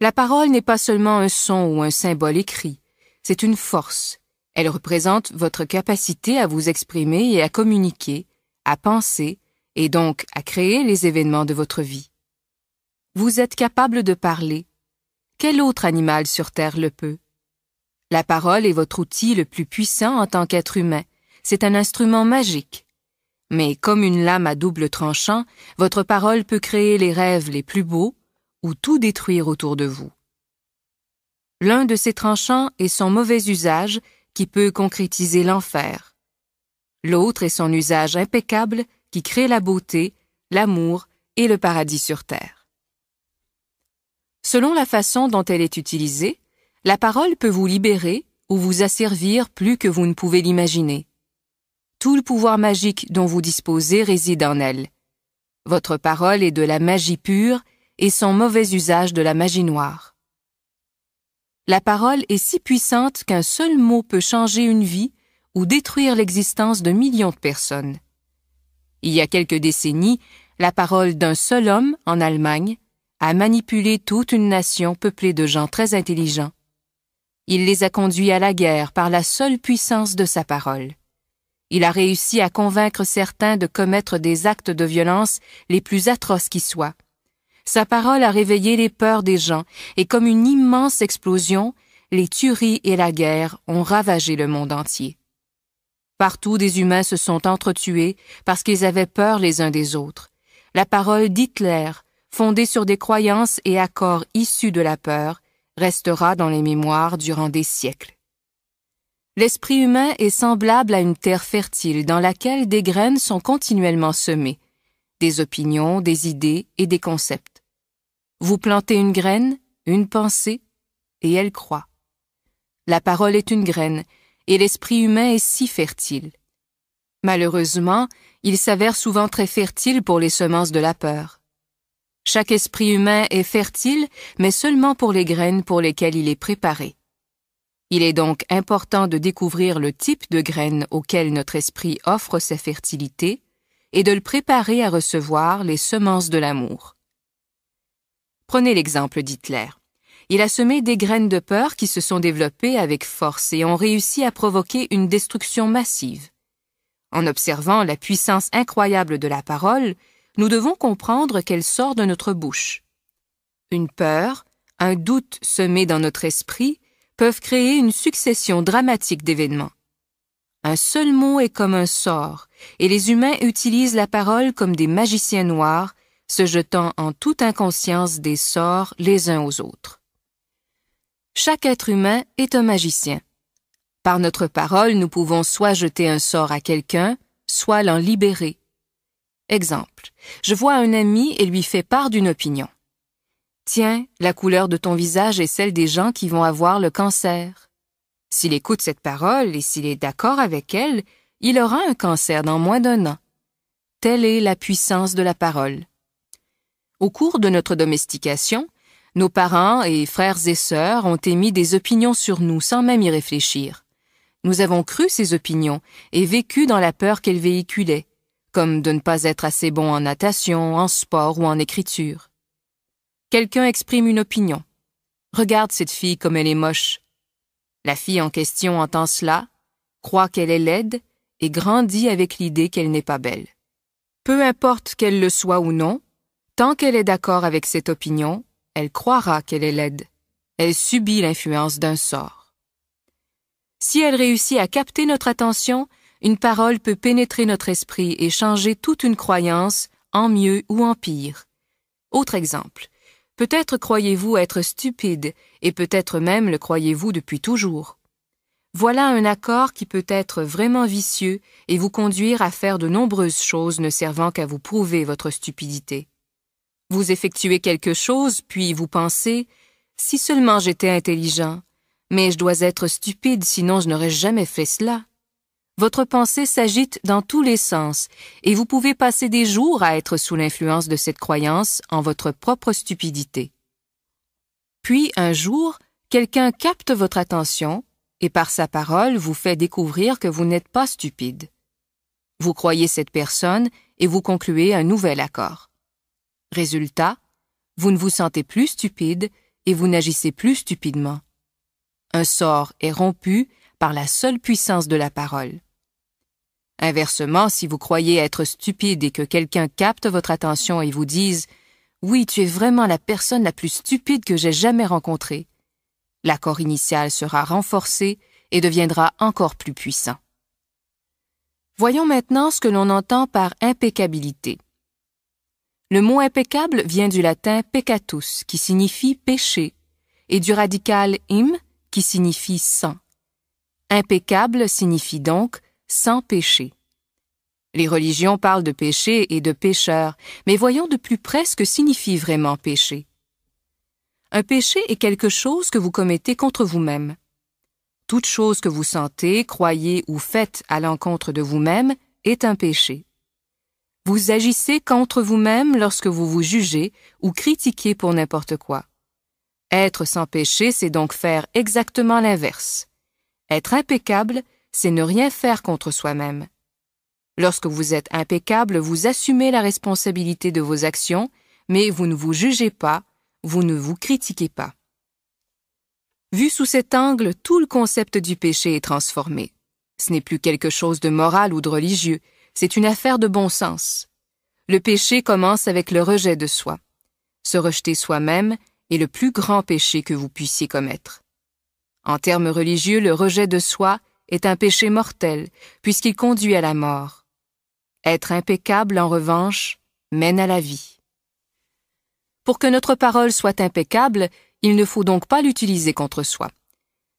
La parole n'est pas seulement un son ou un symbole écrit, c'est une force. Elle représente votre capacité à vous exprimer et à communiquer, à penser, et donc à créer les événements de votre vie. Vous êtes capable de parler. Quel autre animal sur Terre le peut? La parole est votre outil le plus puissant en tant qu'être humain. C'est un instrument magique. Mais comme une lame à double tranchant, votre parole peut créer les rêves les plus beaux ou tout détruire autour de vous. L'un de ces tranchants est son mauvais usage qui peut concrétiser l'enfer. L'autre est son usage impeccable qui crée la beauté, l'amour et le paradis sur terre. Selon la façon dont elle est utilisée, la parole peut vous libérer ou vous asservir plus que vous ne pouvez l'imaginer. Tout le pouvoir magique dont vous disposez réside en elle. Votre parole est de la magie pure et son mauvais usage de la magie noire. La parole est si puissante qu'un seul mot peut changer une vie ou détruire l'existence de millions de personnes. Il y a quelques décennies, la parole d'un seul homme en Allemagne a manipulé toute une nation peuplée de gens très intelligents. Il les a conduits à la guerre par la seule puissance de sa parole. Il a réussi à convaincre certains de commettre des actes de violence les plus atroces qui soient. Sa parole a réveillé les peurs des gens, et comme une immense explosion, les tueries et la guerre ont ravagé le monde entier. Partout des humains se sont entretués parce qu'ils avaient peur les uns des autres. La parole d'Hitler, fondée sur des croyances et accords issus de la peur, restera dans les mémoires durant des siècles. L'esprit humain est semblable à une terre fertile dans laquelle des graines sont continuellement semées, des opinions, des idées et des concepts. Vous plantez une graine, une pensée, et elle croît. La parole est une graine, et l'esprit humain est si fertile. Malheureusement, il s'avère souvent très fertile pour les semences de la peur. Chaque esprit humain est fertile, mais seulement pour les graines pour lesquelles il est préparé. Il est donc important de découvrir le type de graines auquel notre esprit offre sa fertilité et de le préparer à recevoir les semences de l'amour. Prenez l'exemple d'Hitler. Il a semé des graines de peur qui se sont développées avec force et ont réussi à provoquer une destruction massive. En observant la puissance incroyable de la parole, nous devons comprendre qu'elle sort de notre bouche. Une peur, un doute semé dans notre esprit peuvent créer une succession dramatique d'événements. Un seul mot est comme un sort, et les humains utilisent la parole comme des magiciens noirs, se jetant en toute inconscience des sorts les uns aux autres. Chaque être humain est un magicien. Par notre parole, nous pouvons soit jeter un sort à quelqu'un, soit l'en libérer, Exemple, je vois un ami et lui fais part d'une opinion. Tiens, la couleur de ton visage est celle des gens qui vont avoir le cancer. S'il écoute cette parole et s'il est d'accord avec elle, il aura un cancer dans moins d'un an. Telle est la puissance de la parole. Au cours de notre domestication, nos parents et frères et sœurs ont émis des opinions sur nous sans même y réfléchir. Nous avons cru ces opinions et vécu dans la peur qu'elles véhiculaient, comme de ne pas être assez bon en natation, en sport ou en écriture. Quelqu'un exprime une opinion. Regarde cette fille comme elle est moche. La fille en question entend cela, croit qu'elle est laide et grandit avec l'idée qu'elle n'est pas belle. Peu importe qu'elle le soit ou non, tant qu'elle est d'accord avec cette opinion, elle croira qu'elle est laide. Elle subit l'influence d'un sort. Si elle réussit à capter notre attention, une parole peut pénétrer notre esprit et changer toute une croyance en mieux ou en pire. Autre exemple. Peut-être croyez-vous être stupide, et peut-être même le croyez-vous depuis toujours. Voilà un accord qui peut être vraiment vicieux et vous conduire à faire de nombreuses choses ne servant qu'à vous prouver votre stupidité. Vous effectuez quelque chose, puis vous pensez Si seulement j'étais intelligent, mais je dois être stupide sinon je n'aurais jamais fait cela. Votre pensée s'agite dans tous les sens, et vous pouvez passer des jours à être sous l'influence de cette croyance en votre propre stupidité. Puis, un jour, quelqu'un capte votre attention, et par sa parole vous fait découvrir que vous n'êtes pas stupide. Vous croyez cette personne et vous concluez un nouvel accord. Résultat, vous ne vous sentez plus stupide et vous n'agissez plus stupidement. Un sort est rompu par la seule puissance de la parole. Inversement, si vous croyez être stupide et que quelqu'un capte votre attention et vous dise Oui, tu es vraiment la personne la plus stupide que j'ai jamais rencontrée, l'accord initial sera renforcé et deviendra encore plus puissant. Voyons maintenant ce que l'on entend par impeccabilité. Le mot impeccable vient du latin peccatus, qui signifie péché, et du radical im, qui signifie sans. Impeccable signifie donc sans péché. Les religions parlent de péché et de pécheur, mais voyons de plus près ce que signifie vraiment péché. Un péché est quelque chose que vous commettez contre vous-même. Toute chose que vous sentez, croyez ou faites à l'encontre de vous-même est un péché. Vous agissez contre vous-même lorsque vous vous jugez ou critiquez pour n'importe quoi. Être sans péché, c'est donc faire exactement l'inverse. Être impeccable, c'est ne rien faire contre soi-même. Lorsque vous êtes impeccable, vous assumez la responsabilité de vos actions, mais vous ne vous jugez pas, vous ne vous critiquez pas. Vu sous cet angle, tout le concept du péché est transformé. Ce n'est plus quelque chose de moral ou de religieux, c'est une affaire de bon sens. Le péché commence avec le rejet de soi. Se rejeter soi-même est le plus grand péché que vous puissiez commettre. En termes religieux, le rejet de soi est un péché mortel, puisqu'il conduit à la mort. Être impeccable, en revanche, mène à la vie. Pour que notre parole soit impeccable, il ne faut donc pas l'utiliser contre soi.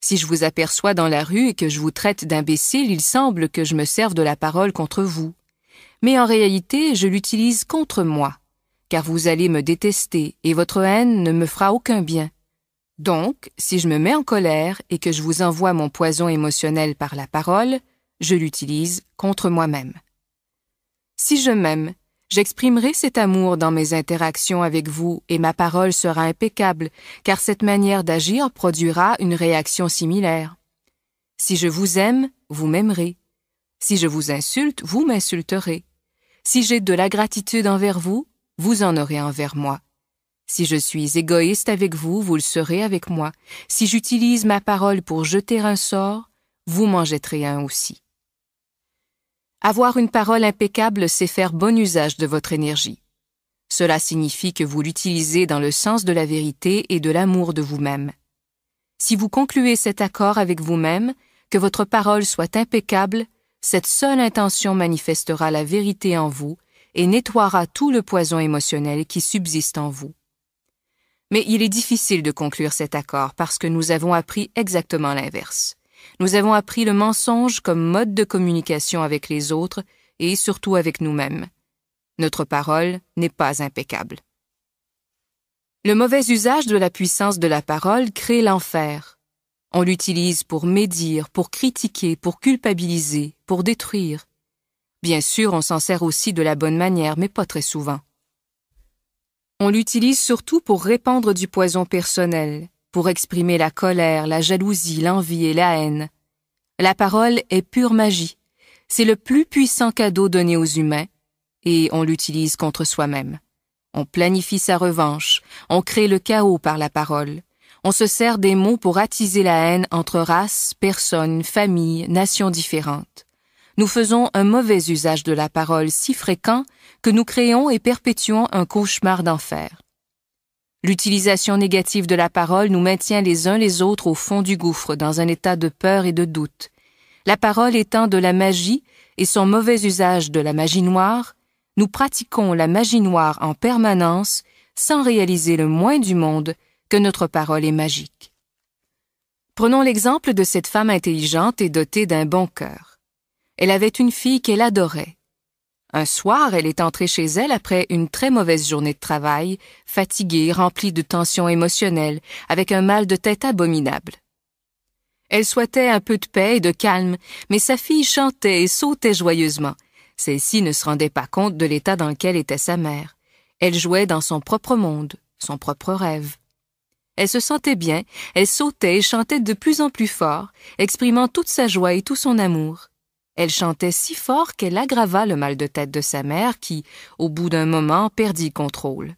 Si je vous aperçois dans la rue et que je vous traite d'imbécile, il semble que je me serve de la parole contre vous. Mais en réalité, je l'utilise contre moi, car vous allez me détester et votre haine ne me fera aucun bien. Donc, si je me mets en colère et que je vous envoie mon poison émotionnel par la parole, je l'utilise contre moi-même. Si je m'aime, j'exprimerai cet amour dans mes interactions avec vous et ma parole sera impeccable, car cette manière d'agir produira une réaction similaire. Si je vous aime, vous m'aimerez. Si je vous insulte, vous m'insulterez. Si j'ai de la gratitude envers vous, vous en aurez envers moi. Si je suis égoïste avec vous, vous le serez avec moi. Si j'utilise ma parole pour jeter un sort, vous m'en jetterez un aussi. Avoir une parole impeccable, c'est faire bon usage de votre énergie. Cela signifie que vous l'utilisez dans le sens de la vérité et de l'amour de vous-même. Si vous concluez cet accord avec vous-même, que votre parole soit impeccable, cette seule intention manifestera la vérité en vous et nettoiera tout le poison émotionnel qui subsiste en vous. Mais il est difficile de conclure cet accord parce que nous avons appris exactement l'inverse. Nous avons appris le mensonge comme mode de communication avec les autres et surtout avec nous-mêmes. Notre parole n'est pas impeccable. Le mauvais usage de la puissance de la parole crée l'enfer. On l'utilise pour médire, pour critiquer, pour culpabiliser, pour détruire. Bien sûr, on s'en sert aussi de la bonne manière, mais pas très souvent. On l'utilise surtout pour répandre du poison personnel, pour exprimer la colère, la jalousie, l'envie et la haine. La parole est pure magie. C'est le plus puissant cadeau donné aux humains, et on l'utilise contre soi-même. On planifie sa revanche, on crée le chaos par la parole. On se sert des mots pour attiser la haine entre races, personnes, familles, nations différentes. Nous faisons un mauvais usage de la parole si fréquent que nous créons et perpétuons un cauchemar d'enfer. L'utilisation négative de la parole nous maintient les uns les autres au fond du gouffre dans un état de peur et de doute. La parole étant de la magie et son mauvais usage de la magie noire, nous pratiquons la magie noire en permanence sans réaliser le moins du monde que notre parole est magique. Prenons l'exemple de cette femme intelligente et dotée d'un bon cœur. Elle avait une fille qu'elle adorait. Un soir, elle est entrée chez elle après une très mauvaise journée de travail, fatiguée, remplie de tensions émotionnelles, avec un mal de tête abominable. Elle souhaitait un peu de paix et de calme, mais sa fille chantait et sautait joyeusement. Celle-ci ne se rendait pas compte de l'état dans lequel était sa mère. Elle jouait dans son propre monde, son propre rêve. Elle se sentait bien, elle sautait et chantait de plus en plus fort, exprimant toute sa joie et tout son amour. Elle chantait si fort qu'elle aggrava le mal de tête de sa mère qui, au bout d'un moment, perdit contrôle.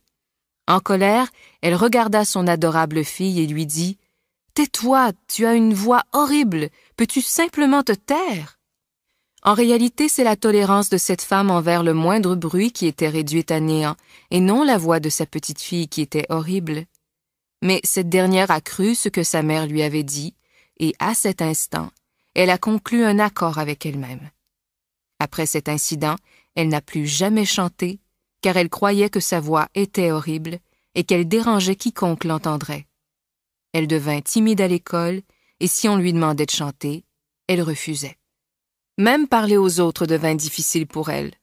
En colère, elle regarda son adorable fille et lui dit Tais-toi, tu as une voix horrible, peux-tu simplement te taire? En réalité, c'est la tolérance de cette femme envers le moindre bruit qui était réduite à néant, et non la voix de sa petite fille qui était horrible. Mais cette dernière a cru ce que sa mère lui avait dit, et à cet instant, elle a conclu un accord avec elle-même. Après cet incident, elle n'a plus jamais chanté, car elle croyait que sa voix était horrible et qu'elle dérangeait quiconque l'entendrait. Elle devint timide à l'école, et si on lui demandait de chanter, elle refusait. Même parler aux autres devint difficile pour elle.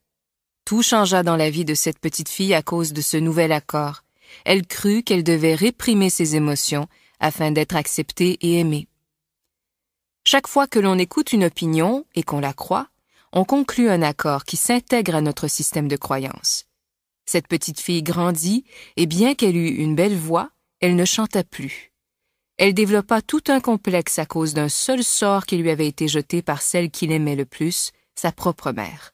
Tout changea dans la vie de cette petite fille à cause de ce nouvel accord, elle crut qu'elle devait réprimer ses émotions afin d'être acceptée et aimée. Chaque fois que l'on écoute une opinion et qu'on la croit, on conclut un accord qui s'intègre à notre système de croyance. Cette petite fille grandit, et bien qu'elle eût une belle voix, elle ne chanta plus. Elle développa tout un complexe à cause d'un seul sort qui lui avait été jeté par celle qu'il aimait le plus, sa propre mère.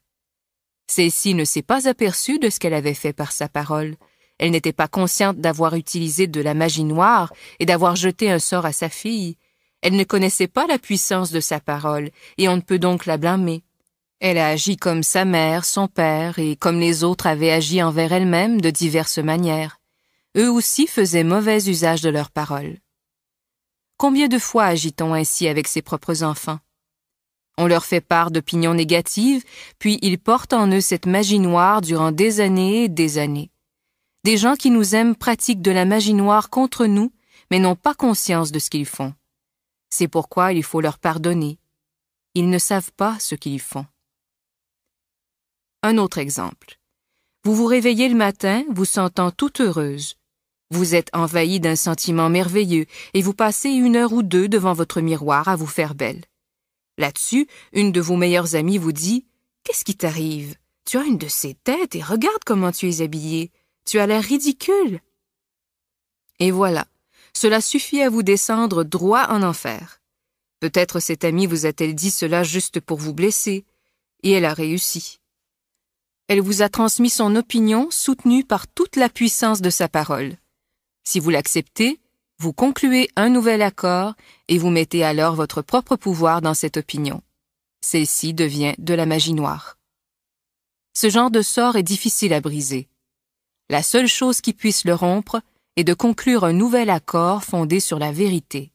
Celle-ci ne s'est pas aperçue de ce qu'elle avait fait par sa parole, elle n'était pas consciente d'avoir utilisé de la magie noire et d'avoir jeté un sort à sa fille. Elle ne connaissait pas la puissance de sa parole, et on ne peut donc la blâmer. Elle a agi comme sa mère, son père, et comme les autres avaient agi envers elle-même de diverses manières. Eux aussi faisaient mauvais usage de leurs paroles. Combien de fois agit-on ainsi avec ses propres enfants? On leur fait part d'opinions négatives, puis ils portent en eux cette magie noire durant des années et des années. Des gens qui nous aiment pratiquent de la magie noire contre nous, mais n'ont pas conscience de ce qu'ils font. C'est pourquoi il faut leur pardonner. Ils ne savent pas ce qu'ils font. Un autre exemple. Vous vous réveillez le matin, vous sentant toute heureuse. Vous êtes envahi d'un sentiment merveilleux et vous passez une heure ou deux devant votre miroir à vous faire belle. Là-dessus, une de vos meilleures amies vous dit Qu'est-ce qui t'arrive? Tu as une de ces têtes et regarde comment tu es habillée. Tu as l'air ridicule. Et voilà, cela suffit à vous descendre droit en enfer. Peut-être cette amie vous a-t-elle dit cela juste pour vous blesser, et elle a réussi. Elle vous a transmis son opinion soutenue par toute la puissance de sa parole. Si vous l'acceptez, vous concluez un nouvel accord et vous mettez alors votre propre pouvoir dans cette opinion. Celle-ci devient de la magie noire. Ce genre de sort est difficile à briser. La seule chose qui puisse le rompre est de conclure un nouvel accord fondé sur la vérité.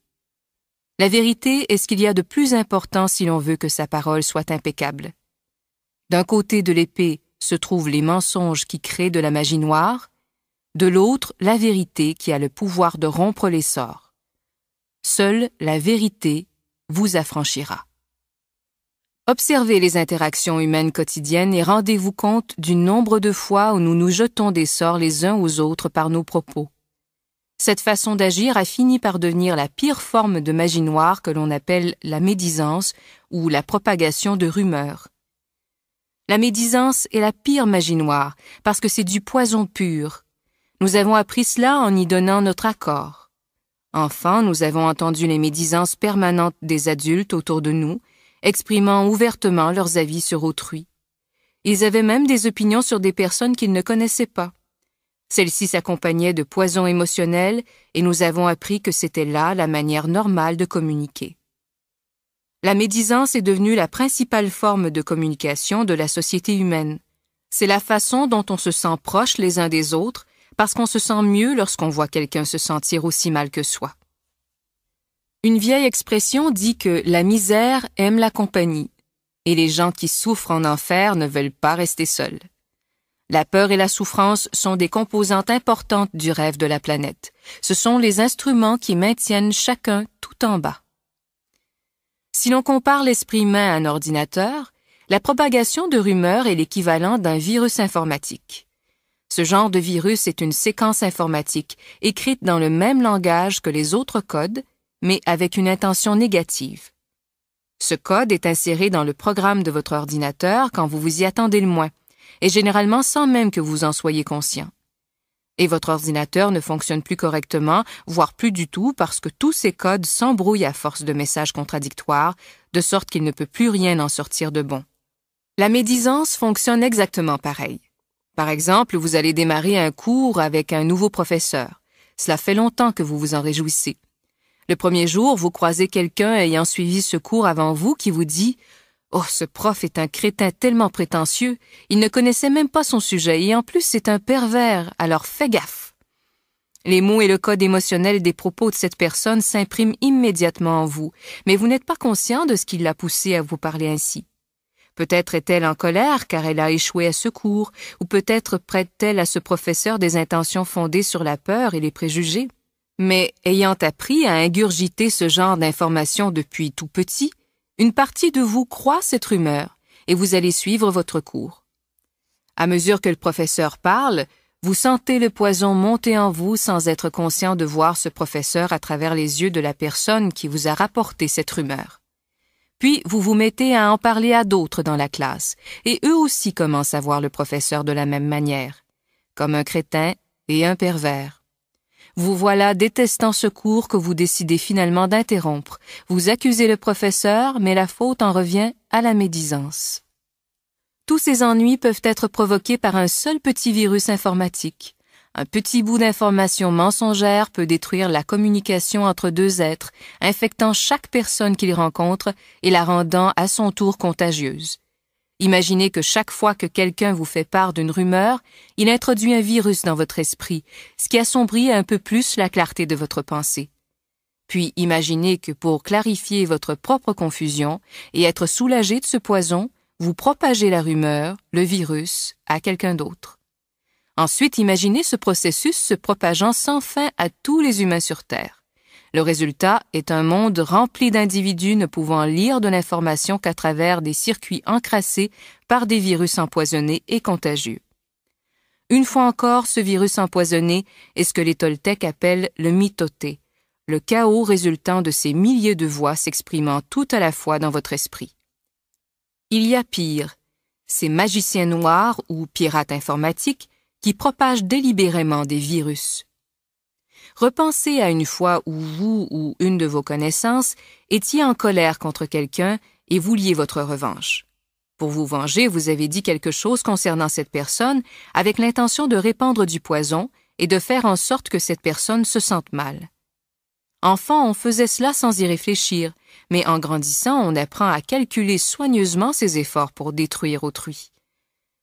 La vérité est ce qu'il y a de plus important si l'on veut que sa parole soit impeccable. D'un côté de l'épée se trouvent les mensonges qui créent de la magie noire, de l'autre la vérité qui a le pouvoir de rompre les sorts. Seule la vérité vous affranchira. Observez les interactions humaines quotidiennes et rendez-vous compte du nombre de fois où nous nous jetons des sorts les uns aux autres par nos propos. Cette façon d'agir a fini par devenir la pire forme de magie noire que l'on appelle la médisance ou la propagation de rumeurs. La médisance est la pire magie noire parce que c'est du poison pur. Nous avons appris cela en y donnant notre accord. Enfin, nous avons entendu les médisances permanentes des adultes autour de nous exprimant ouvertement leurs avis sur autrui. Ils avaient même des opinions sur des personnes qu'ils ne connaissaient pas. Celle-ci s'accompagnait de poison émotionnel et nous avons appris que c'était là la manière normale de communiquer. La médisance est devenue la principale forme de communication de la société humaine. C'est la façon dont on se sent proche les uns des autres parce qu'on se sent mieux lorsqu'on voit quelqu'un se sentir aussi mal que soi. Une vieille expression dit que la misère aime la compagnie et les gens qui souffrent en enfer ne veulent pas rester seuls. La peur et la souffrance sont des composantes importantes du rêve de la planète. Ce sont les instruments qui maintiennent chacun tout en bas. Si l'on compare l'esprit humain à un ordinateur, la propagation de rumeurs est l'équivalent d'un virus informatique. Ce genre de virus est une séquence informatique écrite dans le même langage que les autres codes, mais avec une intention négative. Ce code est inséré dans le programme de votre ordinateur quand vous vous y attendez le moins et généralement sans même que vous en soyez conscient. Et votre ordinateur ne fonctionne plus correctement, voire plus du tout, parce que tous ces codes s'embrouillent à force de messages contradictoires, de sorte qu'il ne peut plus rien en sortir de bon. La médisance fonctionne exactement pareil. Par exemple, vous allez démarrer un cours avec un nouveau professeur. Cela fait longtemps que vous vous en réjouissez. Le premier jour, vous croisez quelqu'un ayant suivi ce cours avant vous qui vous dit Oh, ce prof est un crétin tellement prétentieux, il ne connaissait même pas son sujet et en plus c'est un pervers, alors fais gaffe. Les mots et le code émotionnel des propos de cette personne s'impriment immédiatement en vous, mais vous n'êtes pas conscient de ce qui l'a poussé à vous parler ainsi. Peut-être est-elle en colère car elle a échoué à ce cours, ou peut-être prête-t-elle à ce professeur des intentions fondées sur la peur et les préjugés. Mais ayant appris à ingurgiter ce genre d'informations depuis tout petit, une partie de vous croit cette rumeur et vous allez suivre votre cours. À mesure que le professeur parle, vous sentez le poison monter en vous sans être conscient de voir ce professeur à travers les yeux de la personne qui vous a rapporté cette rumeur. Puis vous vous mettez à en parler à d'autres dans la classe, et eux aussi commencent à voir le professeur de la même manière, comme un crétin et un pervers. Vous voilà détestant ce cours que vous décidez finalement d'interrompre. Vous accusez le professeur, mais la faute en revient à la médisance. Tous ces ennuis peuvent être provoqués par un seul petit virus informatique. Un petit bout d'information mensongère peut détruire la communication entre deux êtres, infectant chaque personne qu'ils rencontrent et la rendant à son tour contagieuse. Imaginez que chaque fois que quelqu'un vous fait part d'une rumeur, il introduit un virus dans votre esprit, ce qui assombrit un peu plus la clarté de votre pensée. Puis imaginez que pour clarifier votre propre confusion et être soulagé de ce poison, vous propagez la rumeur, le virus, à quelqu'un d'autre. Ensuite, imaginez ce processus se propageant sans fin à tous les humains sur Terre. Le résultat est un monde rempli d'individus ne pouvant lire de l'information qu'à travers des circuits encrassés par des virus empoisonnés et contagieux. Une fois encore, ce virus empoisonné est ce que les Toltecs appellent le mitoté, le chaos résultant de ces milliers de voix s'exprimant tout à la fois dans votre esprit. Il y a pire, ces magiciens noirs ou pirates informatiques qui propagent délibérément des virus. Repensez à une fois où vous ou une de vos connaissances étiez en colère contre quelqu'un et vouliez votre revanche. Pour vous venger, vous avez dit quelque chose concernant cette personne avec l'intention de répandre du poison et de faire en sorte que cette personne se sente mal. Enfant, on faisait cela sans y réfléchir, mais en grandissant, on apprend à calculer soigneusement ses efforts pour détruire autrui.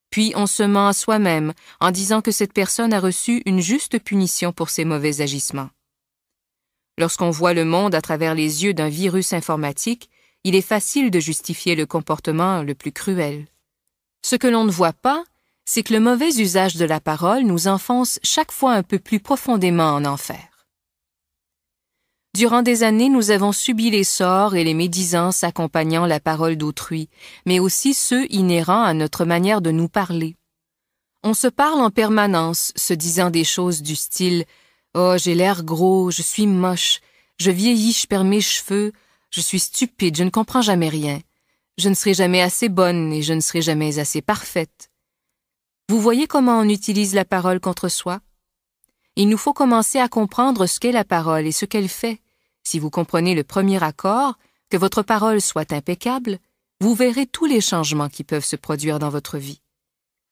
Puis on se ment à soi-même en disant que cette personne a reçu une juste punition pour ses mauvais agissements. Lorsqu'on voit le monde à travers les yeux d'un virus informatique, il est facile de justifier le comportement le plus cruel. Ce que l'on ne voit pas, c'est que le mauvais usage de la parole nous enfonce chaque fois un peu plus profondément en enfer. Durant des années, nous avons subi les sorts et les médisances accompagnant la parole d'autrui, mais aussi ceux inhérents à notre manière de nous parler. On se parle en permanence, se disant des choses du style Oh, j'ai l'air gros, je suis moche, je vieillis, je perds mes cheveux, je suis stupide, je ne comprends jamais rien, je ne serai jamais assez bonne et je ne serai jamais assez parfaite. Vous voyez comment on utilise la parole contre soi? Il nous faut commencer à comprendre ce qu'est la parole et ce qu'elle fait. Si vous comprenez le premier accord, que votre parole soit impeccable, vous verrez tous les changements qui peuvent se produire dans votre vie.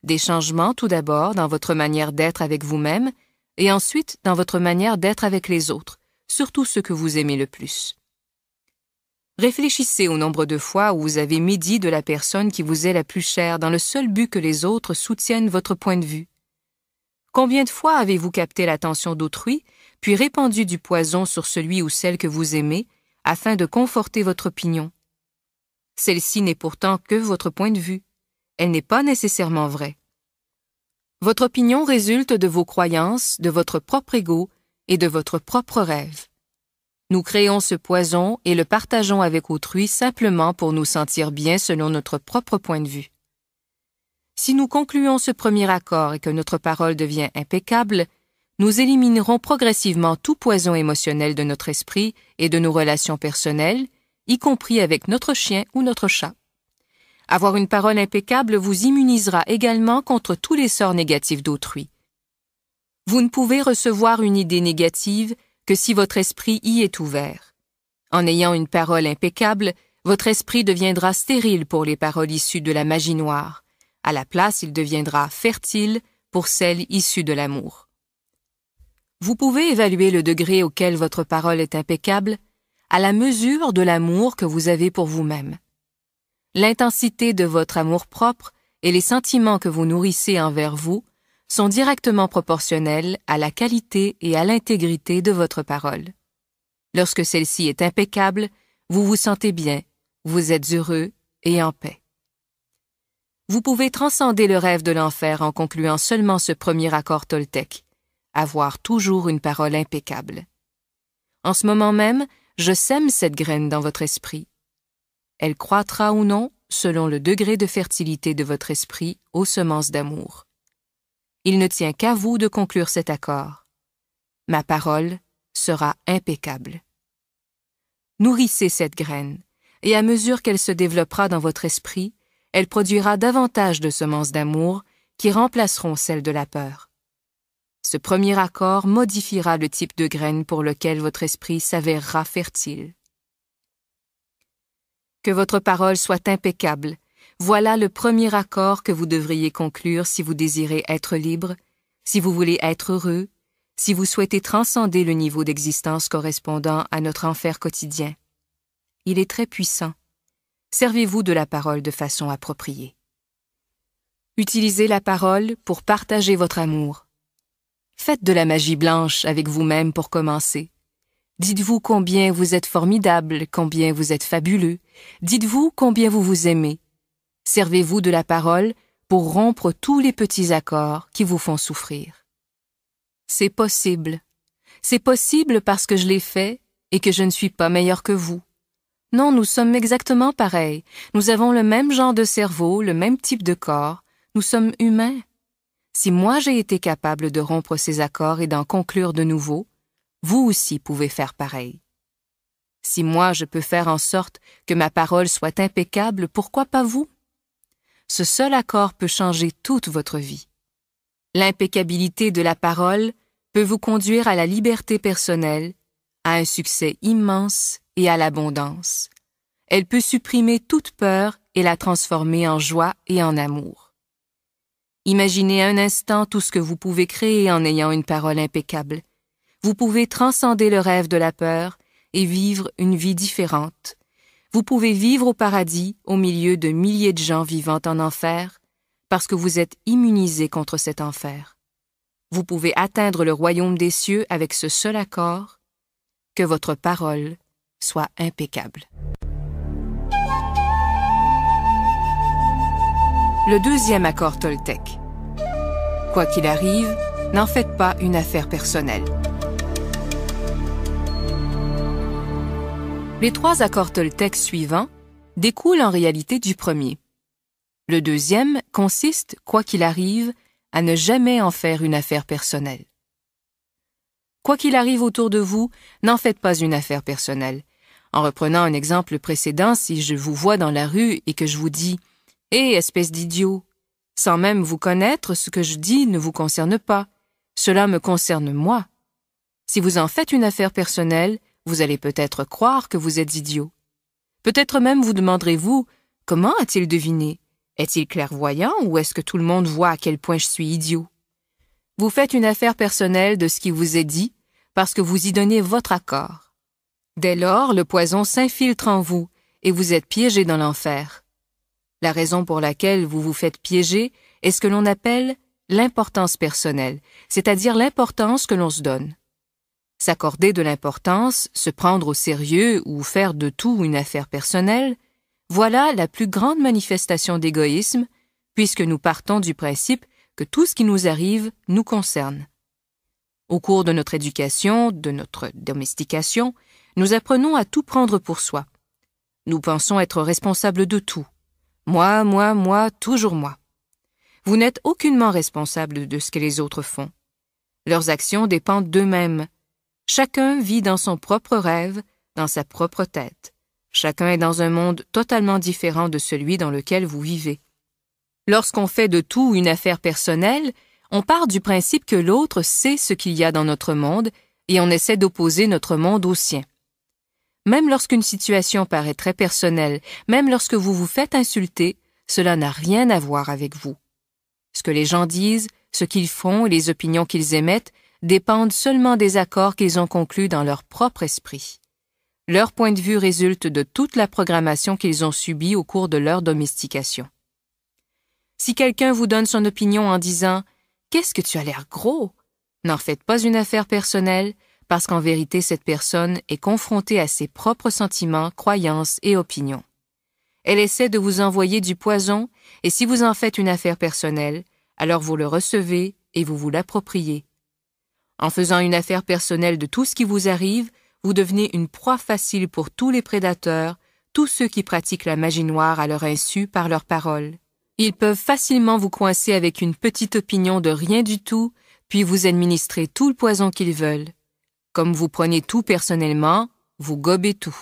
Des changements tout d'abord dans votre manière d'être avec vous-même et ensuite dans votre manière d'être avec les autres, surtout ceux que vous aimez le plus. Réfléchissez au nombre de fois où vous avez médit de la personne qui vous est la plus chère dans le seul but que les autres soutiennent votre point de vue. Combien de fois avez-vous capté l'attention d'autrui, puis répandu du poison sur celui ou celle que vous aimez, afin de conforter votre opinion? Celle-ci n'est pourtant que votre point de vue. Elle n'est pas nécessairement vraie. Votre opinion résulte de vos croyances, de votre propre ego et de votre propre rêve. Nous créons ce poison et le partageons avec autrui simplement pour nous sentir bien selon notre propre point de vue. Si nous concluons ce premier accord et que notre parole devient impeccable, nous éliminerons progressivement tout poison émotionnel de notre esprit et de nos relations personnelles, y compris avec notre chien ou notre chat. Avoir une parole impeccable vous immunisera également contre tous les sorts négatifs d'autrui. Vous ne pouvez recevoir une idée négative que si votre esprit y est ouvert. En ayant une parole impeccable, votre esprit deviendra stérile pour les paroles issues de la magie noire. À la place, il deviendra fertile pour celles issues de l'amour. Vous pouvez évaluer le degré auquel votre parole est impeccable à la mesure de l'amour que vous avez pour vous-même. L'intensité de votre amour-propre et les sentiments que vous nourrissez envers vous sont directement proportionnels à la qualité et à l'intégrité de votre parole. Lorsque celle-ci est impeccable, vous vous sentez bien, vous êtes heureux et en paix. Vous pouvez transcender le rêve de l'enfer en concluant seulement ce premier accord toltec, avoir toujours une parole impeccable. En ce moment même, je sème cette graine dans votre esprit. Elle croîtra ou non selon le degré de fertilité de votre esprit aux semences d'amour. Il ne tient qu'à vous de conclure cet accord. Ma parole sera impeccable. Nourrissez cette graine, et à mesure qu'elle se développera dans votre esprit, elle produira davantage de semences d'amour qui remplaceront celles de la peur. Ce premier accord modifiera le type de graine pour lequel votre esprit s'avérera fertile. Que votre parole soit impeccable. Voilà le premier accord que vous devriez conclure si vous désirez être libre, si vous voulez être heureux, si vous souhaitez transcender le niveau d'existence correspondant à notre enfer quotidien. Il est très puissant. Servez-vous de la parole de façon appropriée. Utilisez la parole pour partager votre amour. Faites de la magie blanche avec vous-même pour commencer. Dites-vous combien vous êtes formidable, combien vous êtes fabuleux. Dites-vous combien vous vous aimez. Servez-vous de la parole pour rompre tous les petits accords qui vous font souffrir. C'est possible. C'est possible parce que je l'ai fait et que je ne suis pas meilleur que vous. Non, nous sommes exactement pareils. Nous avons le même genre de cerveau, le même type de corps. Nous sommes humains. Si moi j'ai été capable de rompre ces accords et d'en conclure de nouveaux, vous aussi pouvez faire pareil. Si moi je peux faire en sorte que ma parole soit impeccable, pourquoi pas vous? Ce seul accord peut changer toute votre vie. L'impeccabilité de la parole peut vous conduire à la liberté personnelle, à un succès immense et à l'abondance. Elle peut supprimer toute peur et la transformer en joie et en amour. Imaginez un instant tout ce que vous pouvez créer en ayant une parole impeccable vous pouvez transcender le rêve de la peur et vivre une vie différente. Vous pouvez vivre au paradis au milieu de milliers de gens vivant en enfer parce que vous êtes immunisé contre cet enfer. Vous pouvez atteindre le royaume des cieux avec ce seul accord, que votre parole soit impeccable. Le deuxième accord Toltec. Quoi qu'il arrive, n'en faites pas une affaire personnelle. Les trois accords Toltec suivants découlent en réalité du premier. Le deuxième consiste, quoi qu'il arrive, à ne jamais en faire une affaire personnelle. Quoi qu'il arrive autour de vous, n'en faites pas une affaire personnelle. En reprenant un exemple précédent, si je vous vois dans la rue et que je vous dis Hé, espèce d'idiot, sans même vous connaître, ce que je dis ne vous concerne pas. Cela me concerne moi. Si vous en faites une affaire personnelle, vous allez peut-être croire que vous êtes idiot. Peut-être même vous demanderez-vous Comment a-t-il deviné? Est-il clairvoyant ou est-ce que tout le monde voit à quel point je suis idiot? Vous faites une affaire personnelle de ce qui vous est dit parce que vous y donnez votre accord. Dès lors, le poison s'infiltre en vous et vous êtes piégé dans l'enfer. La raison pour laquelle vous vous faites piéger est ce que l'on appelle l'importance personnelle, c'est-à-dire l'importance que l'on se donne. S'accorder de l'importance, se prendre au sérieux ou faire de tout une affaire personnelle, voilà la plus grande manifestation d'égoïsme, puisque nous partons du principe que tout ce qui nous arrive nous concerne. Au cours de notre éducation, de notre domestication, nous apprenons à tout prendre pour soi. Nous pensons être responsables de tout. Moi, moi, moi, toujours moi. Vous n'êtes aucunement responsable de ce que les autres font. Leurs actions dépendent d'eux-mêmes. Chacun vit dans son propre rêve, dans sa propre tête. Chacun est dans un monde totalement différent de celui dans lequel vous vivez. Lorsqu'on fait de tout une affaire personnelle, on part du principe que l'autre sait ce qu'il y a dans notre monde et on essaie d'opposer notre monde au sien. Même lorsqu'une situation paraît très personnelle, même lorsque vous vous faites insulter, cela n'a rien à voir avec vous. Ce que les gens disent, ce qu'ils font et les opinions qu'ils émettent dépendent seulement des accords qu'ils ont conclus dans leur propre esprit. Leur point de vue résulte de toute la programmation qu'ils ont subie au cours de leur domestication. Si quelqu'un vous donne son opinion en disant Qu'est-ce que tu as l'air gros? N'en faites pas une affaire personnelle, parce qu'en vérité cette personne est confrontée à ses propres sentiments, croyances et opinions. Elle essaie de vous envoyer du poison, et si vous en faites une affaire personnelle, alors vous le recevez et vous vous l'appropriez. En faisant une affaire personnelle de tout ce qui vous arrive, vous devenez une proie facile pour tous les prédateurs, tous ceux qui pratiquent la magie noire à leur insu par leurs paroles. Ils peuvent facilement vous coincer avec une petite opinion de rien du tout, puis vous administrer tout le poison qu'ils veulent. Comme vous prenez tout personnellement, vous gobez tout.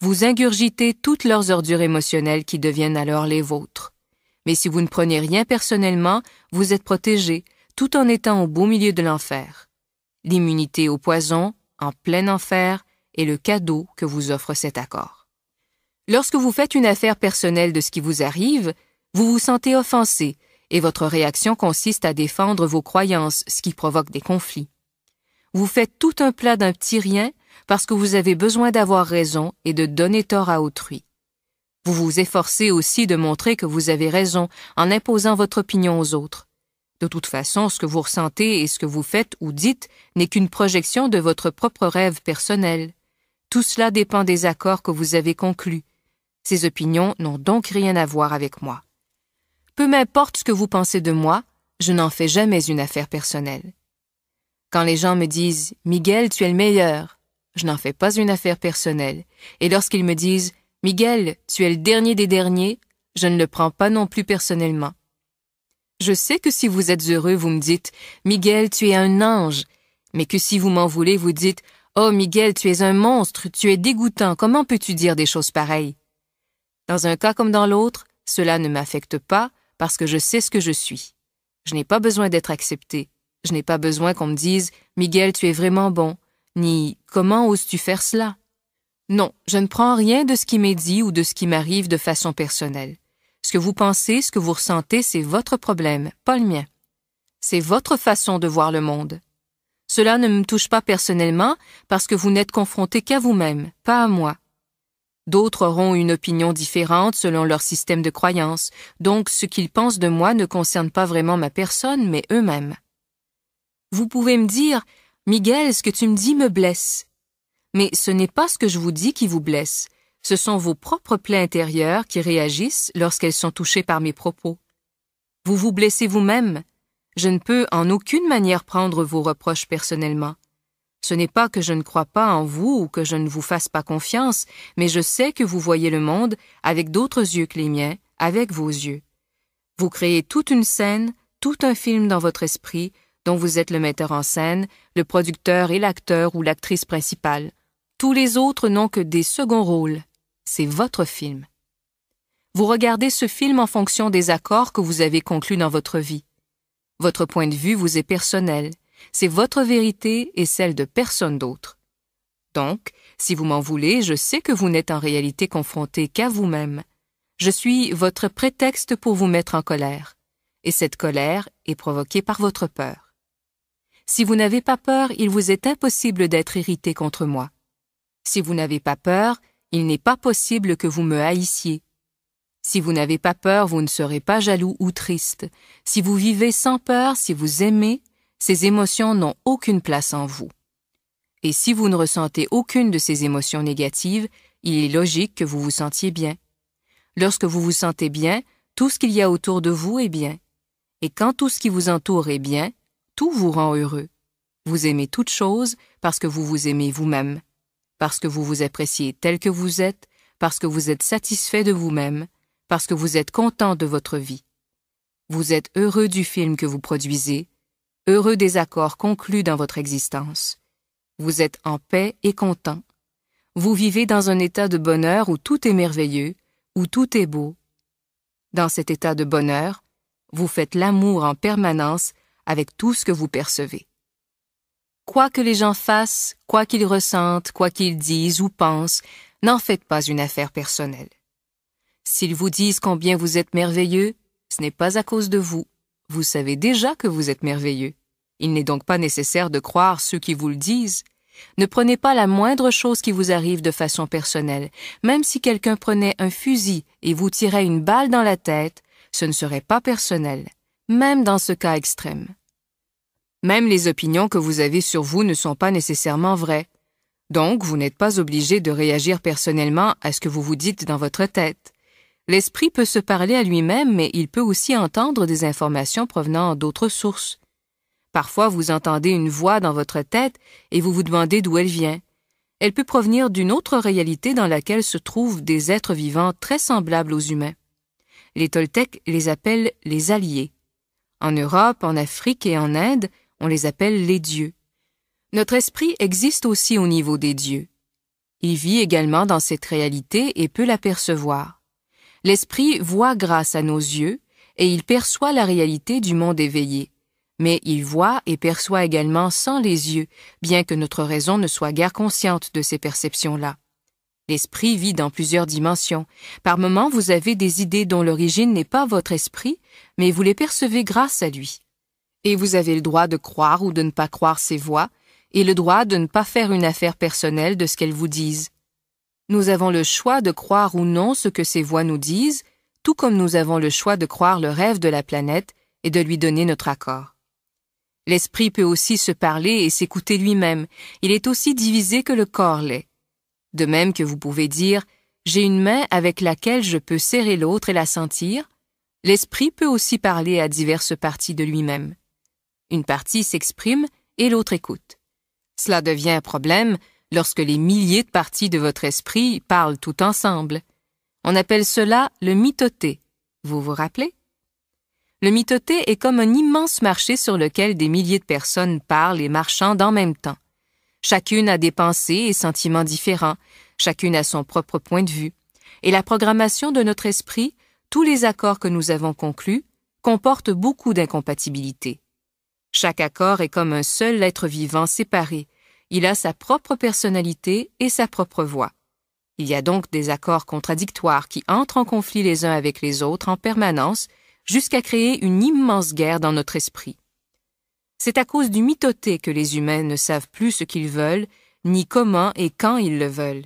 Vous ingurgitez toutes leurs ordures émotionnelles qui deviennent alors les vôtres. Mais si vous ne prenez rien personnellement, vous êtes protégé, tout en étant au beau milieu de l'enfer. L'immunité au poison, en plein enfer, est le cadeau que vous offre cet accord. Lorsque vous faites une affaire personnelle de ce qui vous arrive, vous vous sentez offensé et votre réaction consiste à défendre vos croyances, ce qui provoque des conflits. Vous faites tout un plat d'un petit rien parce que vous avez besoin d'avoir raison et de donner tort à autrui. Vous vous efforcez aussi de montrer que vous avez raison en imposant votre opinion aux autres. De toute façon, ce que vous ressentez et ce que vous faites ou dites n'est qu'une projection de votre propre rêve personnel. Tout cela dépend des accords que vous avez conclus. Ces opinions n'ont donc rien à voir avec moi. Peu m'importe ce que vous pensez de moi, je n'en fais jamais une affaire personnelle. Quand les gens me disent Miguel, tu es le meilleur, je n'en fais pas une affaire personnelle. Et lorsqu'ils me disent Miguel, tu es le dernier des derniers, je ne le prends pas non plus personnellement. Je sais que si vous êtes heureux, vous me dites Miguel, tu es un ange, mais que si vous m'en voulez, vous dites Oh Miguel, tu es un monstre, tu es dégoûtant, comment peux-tu dire des choses pareilles? Dans un cas comme dans l'autre, cela ne m'affecte pas, parce que je sais ce que je suis. Je n'ai pas besoin d'être accepté. Je n'ai pas besoin qu'on me dise Miguel, tu es vraiment bon, ni Comment oses-tu faire cela? Non, je ne prends rien de ce qui m'est dit ou de ce qui m'arrive de façon personnelle. Ce que vous pensez, ce que vous ressentez, c'est votre problème, pas le mien. C'est votre façon de voir le monde. Cela ne me touche pas personnellement parce que vous n'êtes confronté qu'à vous-même, pas à moi. D'autres auront une opinion différente selon leur système de croyance, donc ce qu'ils pensent de moi ne concerne pas vraiment ma personne, mais eux-mêmes. Vous pouvez me dire, Miguel, ce que tu me dis me blesse. Mais ce n'est pas ce que je vous dis qui vous blesse, ce sont vos propres plaies intérieures qui réagissent lorsqu'elles sont touchées par mes propos. Vous vous blessez vous-même. Je ne peux en aucune manière prendre vos reproches personnellement. Ce n'est pas que je ne crois pas en vous ou que je ne vous fasse pas confiance, mais je sais que vous voyez le monde avec d'autres yeux que les miens, avec vos yeux. Vous créez toute une scène, tout un film dans votre esprit, dont vous êtes le metteur en scène, le producteur et l'acteur ou l'actrice principale. Tous les autres n'ont que des seconds rôles. C'est votre film. Vous regardez ce film en fonction des accords que vous avez conclus dans votre vie. Votre point de vue vous est personnel, c'est votre vérité et celle de personne d'autre. Donc, si vous m'en voulez, je sais que vous n'êtes en réalité confronté qu'à vous-même. Je suis votre prétexte pour vous mettre en colère, et cette colère est provoquée par votre peur. Si vous n'avez pas peur, il vous est impossible d'être irrité contre moi. Si vous n'avez pas peur, il n'est pas possible que vous me haïssiez. Si vous n'avez pas peur, vous ne serez pas jaloux ou triste. Si vous vivez sans peur, si vous aimez, ces émotions n'ont aucune place en vous. Et si vous ne ressentez aucune de ces émotions négatives, il est logique que vous vous sentiez bien. Lorsque vous vous sentez bien, tout ce qu'il y a autour de vous est bien. Et quand tout ce qui vous entoure est bien, tout vous rend heureux. Vous aimez toute chose parce que vous vous aimez vous-même, parce que vous vous appréciez tel que vous êtes, parce que vous êtes satisfait de vous-même, parce que vous êtes content de votre vie. Vous êtes heureux du film que vous produisez, heureux des accords conclus dans votre existence. Vous êtes en paix et content. Vous vivez dans un état de bonheur où tout est merveilleux, où tout est beau. Dans cet état de bonheur, vous faites l'amour en permanence avec tout ce que vous percevez. Quoi que les gens fassent, quoi qu'ils ressentent, quoi qu'ils disent ou pensent, n'en faites pas une affaire personnelle. S'ils vous disent combien vous êtes merveilleux, ce n'est pas à cause de vous. Vous savez déjà que vous êtes merveilleux. Il n'est donc pas nécessaire de croire ceux qui vous le disent. Ne prenez pas la moindre chose qui vous arrive de façon personnelle. Même si quelqu'un prenait un fusil et vous tirait une balle dans la tête, ce ne serait pas personnel, même dans ce cas extrême. Même les opinions que vous avez sur vous ne sont pas nécessairement vraies. Donc, vous n'êtes pas obligé de réagir personnellement à ce que vous vous dites dans votre tête. L'esprit peut se parler à lui-même, mais il peut aussi entendre des informations provenant d'autres sources. Parfois, vous entendez une voix dans votre tête et vous vous demandez d'où elle vient. Elle peut provenir d'une autre réalité dans laquelle se trouvent des êtres vivants très semblables aux humains. Les Toltecs les appellent les alliés. En Europe, en Afrique et en Inde, on les appelle les dieux. Notre esprit existe aussi au niveau des dieux. Il vit également dans cette réalité et peut l'apercevoir. L'esprit voit grâce à nos yeux et il perçoit la réalité du monde éveillé. Mais il voit et perçoit également sans les yeux, bien que notre raison ne soit guère consciente de ces perceptions-là. L'esprit vit dans plusieurs dimensions. Par moments, vous avez des idées dont l'origine n'est pas votre esprit, mais vous les percevez grâce à lui. Et vous avez le droit de croire ou de ne pas croire ces voix, et le droit de ne pas faire une affaire personnelle de ce qu'elles vous disent. Nous avons le choix de croire ou non ce que ces voix nous disent, tout comme nous avons le choix de croire le rêve de la planète et de lui donner notre accord. L'esprit peut aussi se parler et s'écouter lui-même, il est aussi divisé que le corps l'est. De même que vous pouvez dire J'ai une main avec laquelle je peux serrer l'autre et la sentir, l'esprit peut aussi parler à diverses parties de lui-même. Une partie s'exprime et l'autre écoute. Cela devient un problème lorsque les milliers de parties de votre esprit parlent tout ensemble. On appelle cela le mitoté. Vous vous rappelez? Le mitoté est comme un immense marché sur lequel des milliers de personnes parlent et marchandent en même temps. Chacune a des pensées et sentiments différents, chacune a son propre point de vue, et la programmation de notre esprit, tous les accords que nous avons conclus, comportent beaucoup d'incompatibilités. Chaque accord est comme un seul être vivant séparé, il a sa propre personnalité et sa propre voix. Il y a donc des accords contradictoires qui entrent en conflit les uns avec les autres en permanence jusqu'à créer une immense guerre dans notre esprit. C'est à cause du mitoté que les humains ne savent plus ce qu'ils veulent, ni comment et quand ils le veulent.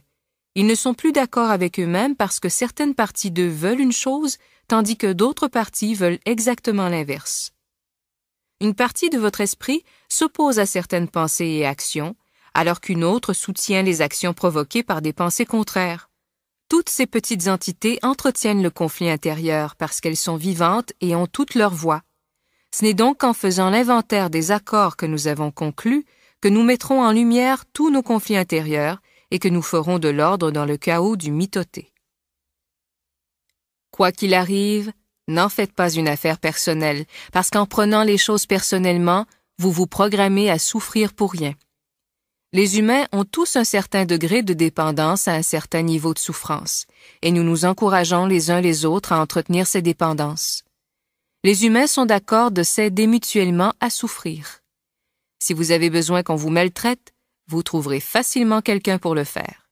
Ils ne sont plus d'accord avec eux-mêmes parce que certaines parties d'eux veulent une chose, tandis que d'autres parties veulent exactement l'inverse. Une partie de votre esprit s'oppose à certaines pensées et actions, alors qu'une autre soutient les actions provoquées par des pensées contraires. Toutes ces petites entités entretiennent le conflit intérieur parce qu'elles sont vivantes et ont toutes leur voix. Ce n'est donc qu'en faisant l'inventaire des accords que nous avons conclus que nous mettrons en lumière tous nos conflits intérieurs et que nous ferons de l'ordre dans le chaos du mitoté. Quoi qu'il arrive, n'en faites pas une affaire personnelle, parce qu'en prenant les choses personnellement, vous vous programmez à souffrir pour rien. Les humains ont tous un certain degré de dépendance à un certain niveau de souffrance, et nous nous encourageons les uns les autres à entretenir ces dépendances les humains sont d'accord de s'aider mutuellement à souffrir. Si vous avez besoin qu'on vous maltraite, vous trouverez facilement quelqu'un pour le faire.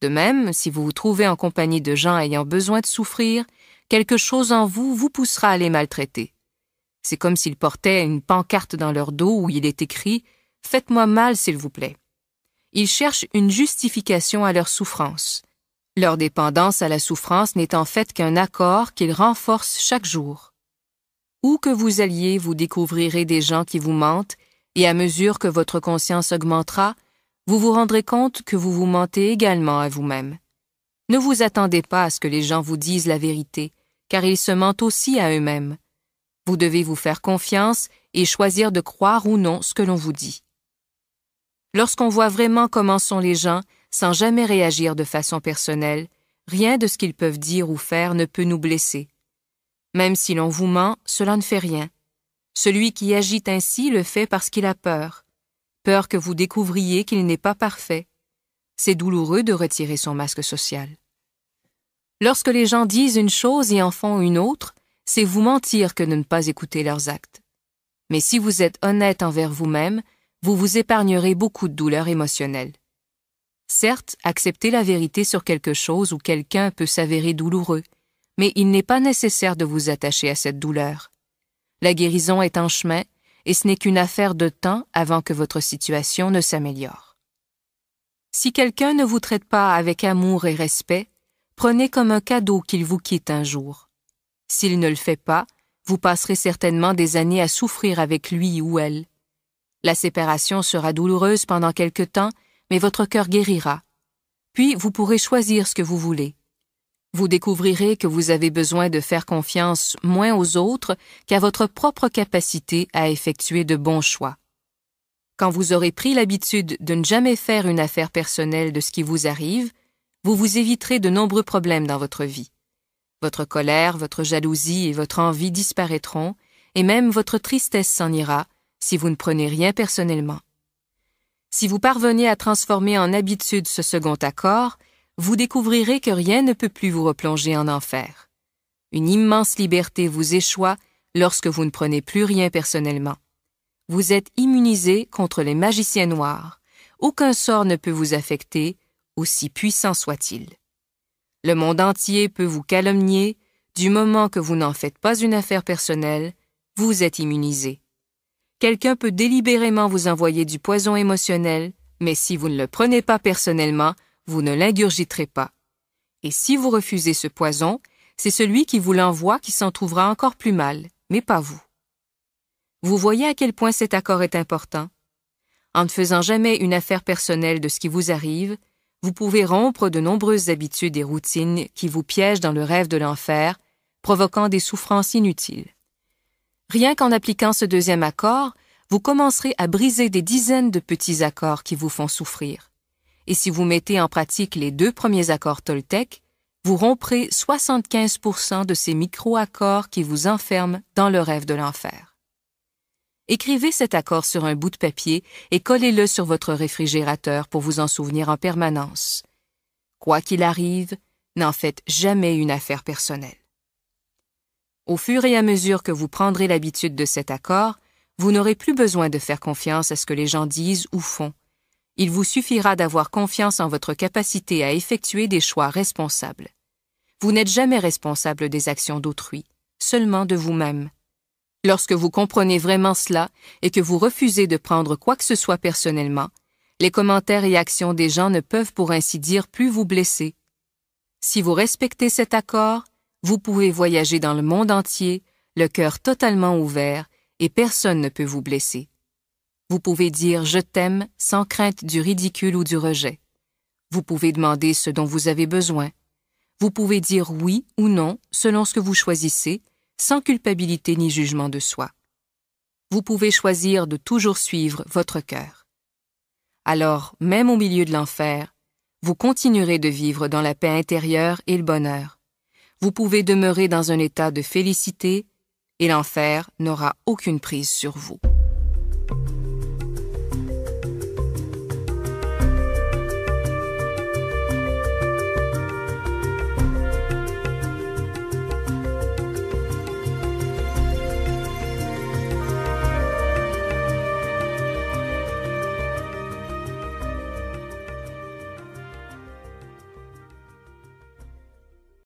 De même, si vous vous trouvez en compagnie de gens ayant besoin de souffrir, quelque chose en vous vous poussera à les maltraiter. C'est comme s'ils portaient une pancarte dans leur dos où il est écrit Faites-moi mal, s'il vous plaît. Ils cherchent une justification à leur souffrance. Leur dépendance à la souffrance n'est en fait qu'un accord qu'ils renforcent chaque jour. Où que vous alliez, vous découvrirez des gens qui vous mentent, et à mesure que votre conscience augmentera, vous vous rendrez compte que vous vous mentez également à vous-même. Ne vous attendez pas à ce que les gens vous disent la vérité, car ils se mentent aussi à eux-mêmes. Vous devez vous faire confiance et choisir de croire ou non ce que l'on vous dit. Lorsqu'on voit vraiment comment sont les gens, sans jamais réagir de façon personnelle, rien de ce qu'ils peuvent dire ou faire ne peut nous blesser. Même si l'on vous ment, cela ne fait rien. Celui qui agit ainsi le fait parce qu'il a peur. Peur que vous découvriez qu'il n'est pas parfait. C'est douloureux de retirer son masque social. Lorsque les gens disent une chose et en font une autre, c'est vous mentir que de ne pas écouter leurs actes. Mais si vous êtes honnête envers vous-même, vous vous épargnerez beaucoup de douleurs émotionnelles. Certes, accepter la vérité sur quelque chose ou quelqu'un peut s'avérer douloureux, mais il n'est pas nécessaire de vous attacher à cette douleur. La guérison est en chemin, et ce n'est qu'une affaire de temps avant que votre situation ne s'améliore. Si quelqu'un ne vous traite pas avec amour et respect, prenez comme un cadeau qu'il vous quitte un jour. S'il ne le fait pas, vous passerez certainement des années à souffrir avec lui ou elle. La séparation sera douloureuse pendant quelque temps, mais votre cœur guérira. Puis vous pourrez choisir ce que vous voulez. Vous découvrirez que vous avez besoin de faire confiance moins aux autres qu'à votre propre capacité à effectuer de bons choix. Quand vous aurez pris l'habitude de ne jamais faire une affaire personnelle de ce qui vous arrive, vous vous éviterez de nombreux problèmes dans votre vie. Votre colère, votre jalousie et votre envie disparaîtront, et même votre tristesse s'en ira si vous ne prenez rien personnellement. Si vous parvenez à transformer en habitude ce second accord, vous découvrirez que rien ne peut plus vous replonger en enfer. Une immense liberté vous échoit lorsque vous ne prenez plus rien personnellement. Vous êtes immunisé contre les magiciens noirs. Aucun sort ne peut vous affecter, aussi puissant soit-il. Le monde entier peut vous calomnier, du moment que vous n'en faites pas une affaire personnelle, vous êtes immunisé. Quelqu'un peut délibérément vous envoyer du poison émotionnel, mais si vous ne le prenez pas personnellement, vous ne l'ingurgiterez pas. Et si vous refusez ce poison, c'est celui qui vous l'envoie qui s'en trouvera encore plus mal, mais pas vous. Vous voyez à quel point cet accord est important. En ne faisant jamais une affaire personnelle de ce qui vous arrive, vous pouvez rompre de nombreuses habitudes et routines qui vous piègent dans le rêve de l'enfer, provoquant des souffrances inutiles. Rien qu'en appliquant ce deuxième accord, vous commencerez à briser des dizaines de petits accords qui vous font souffrir. Et si vous mettez en pratique les deux premiers accords Toltec, vous romprez 75% de ces micro-accords qui vous enferment dans le rêve de l'enfer. Écrivez cet accord sur un bout de papier et collez-le sur votre réfrigérateur pour vous en souvenir en permanence. Quoi qu'il arrive, n'en faites jamais une affaire personnelle. Au fur et à mesure que vous prendrez l'habitude de cet accord, vous n'aurez plus besoin de faire confiance à ce que les gens disent ou font. Il vous suffira d'avoir confiance en votre capacité à effectuer des choix responsables. Vous n'êtes jamais responsable des actions d'autrui, seulement de vous-même. Lorsque vous comprenez vraiment cela et que vous refusez de prendre quoi que ce soit personnellement, les commentaires et actions des gens ne peuvent pour ainsi dire plus vous blesser. Si vous respectez cet accord, vous pouvez voyager dans le monde entier, le cœur totalement ouvert, et personne ne peut vous blesser. Vous pouvez dire je t'aime sans crainte du ridicule ou du rejet. Vous pouvez demander ce dont vous avez besoin. Vous pouvez dire oui ou non selon ce que vous choisissez, sans culpabilité ni jugement de soi. Vous pouvez choisir de toujours suivre votre cœur. Alors, même au milieu de l'enfer, vous continuerez de vivre dans la paix intérieure et le bonheur vous pouvez demeurer dans un état de félicité et l'enfer n'aura aucune prise sur vous.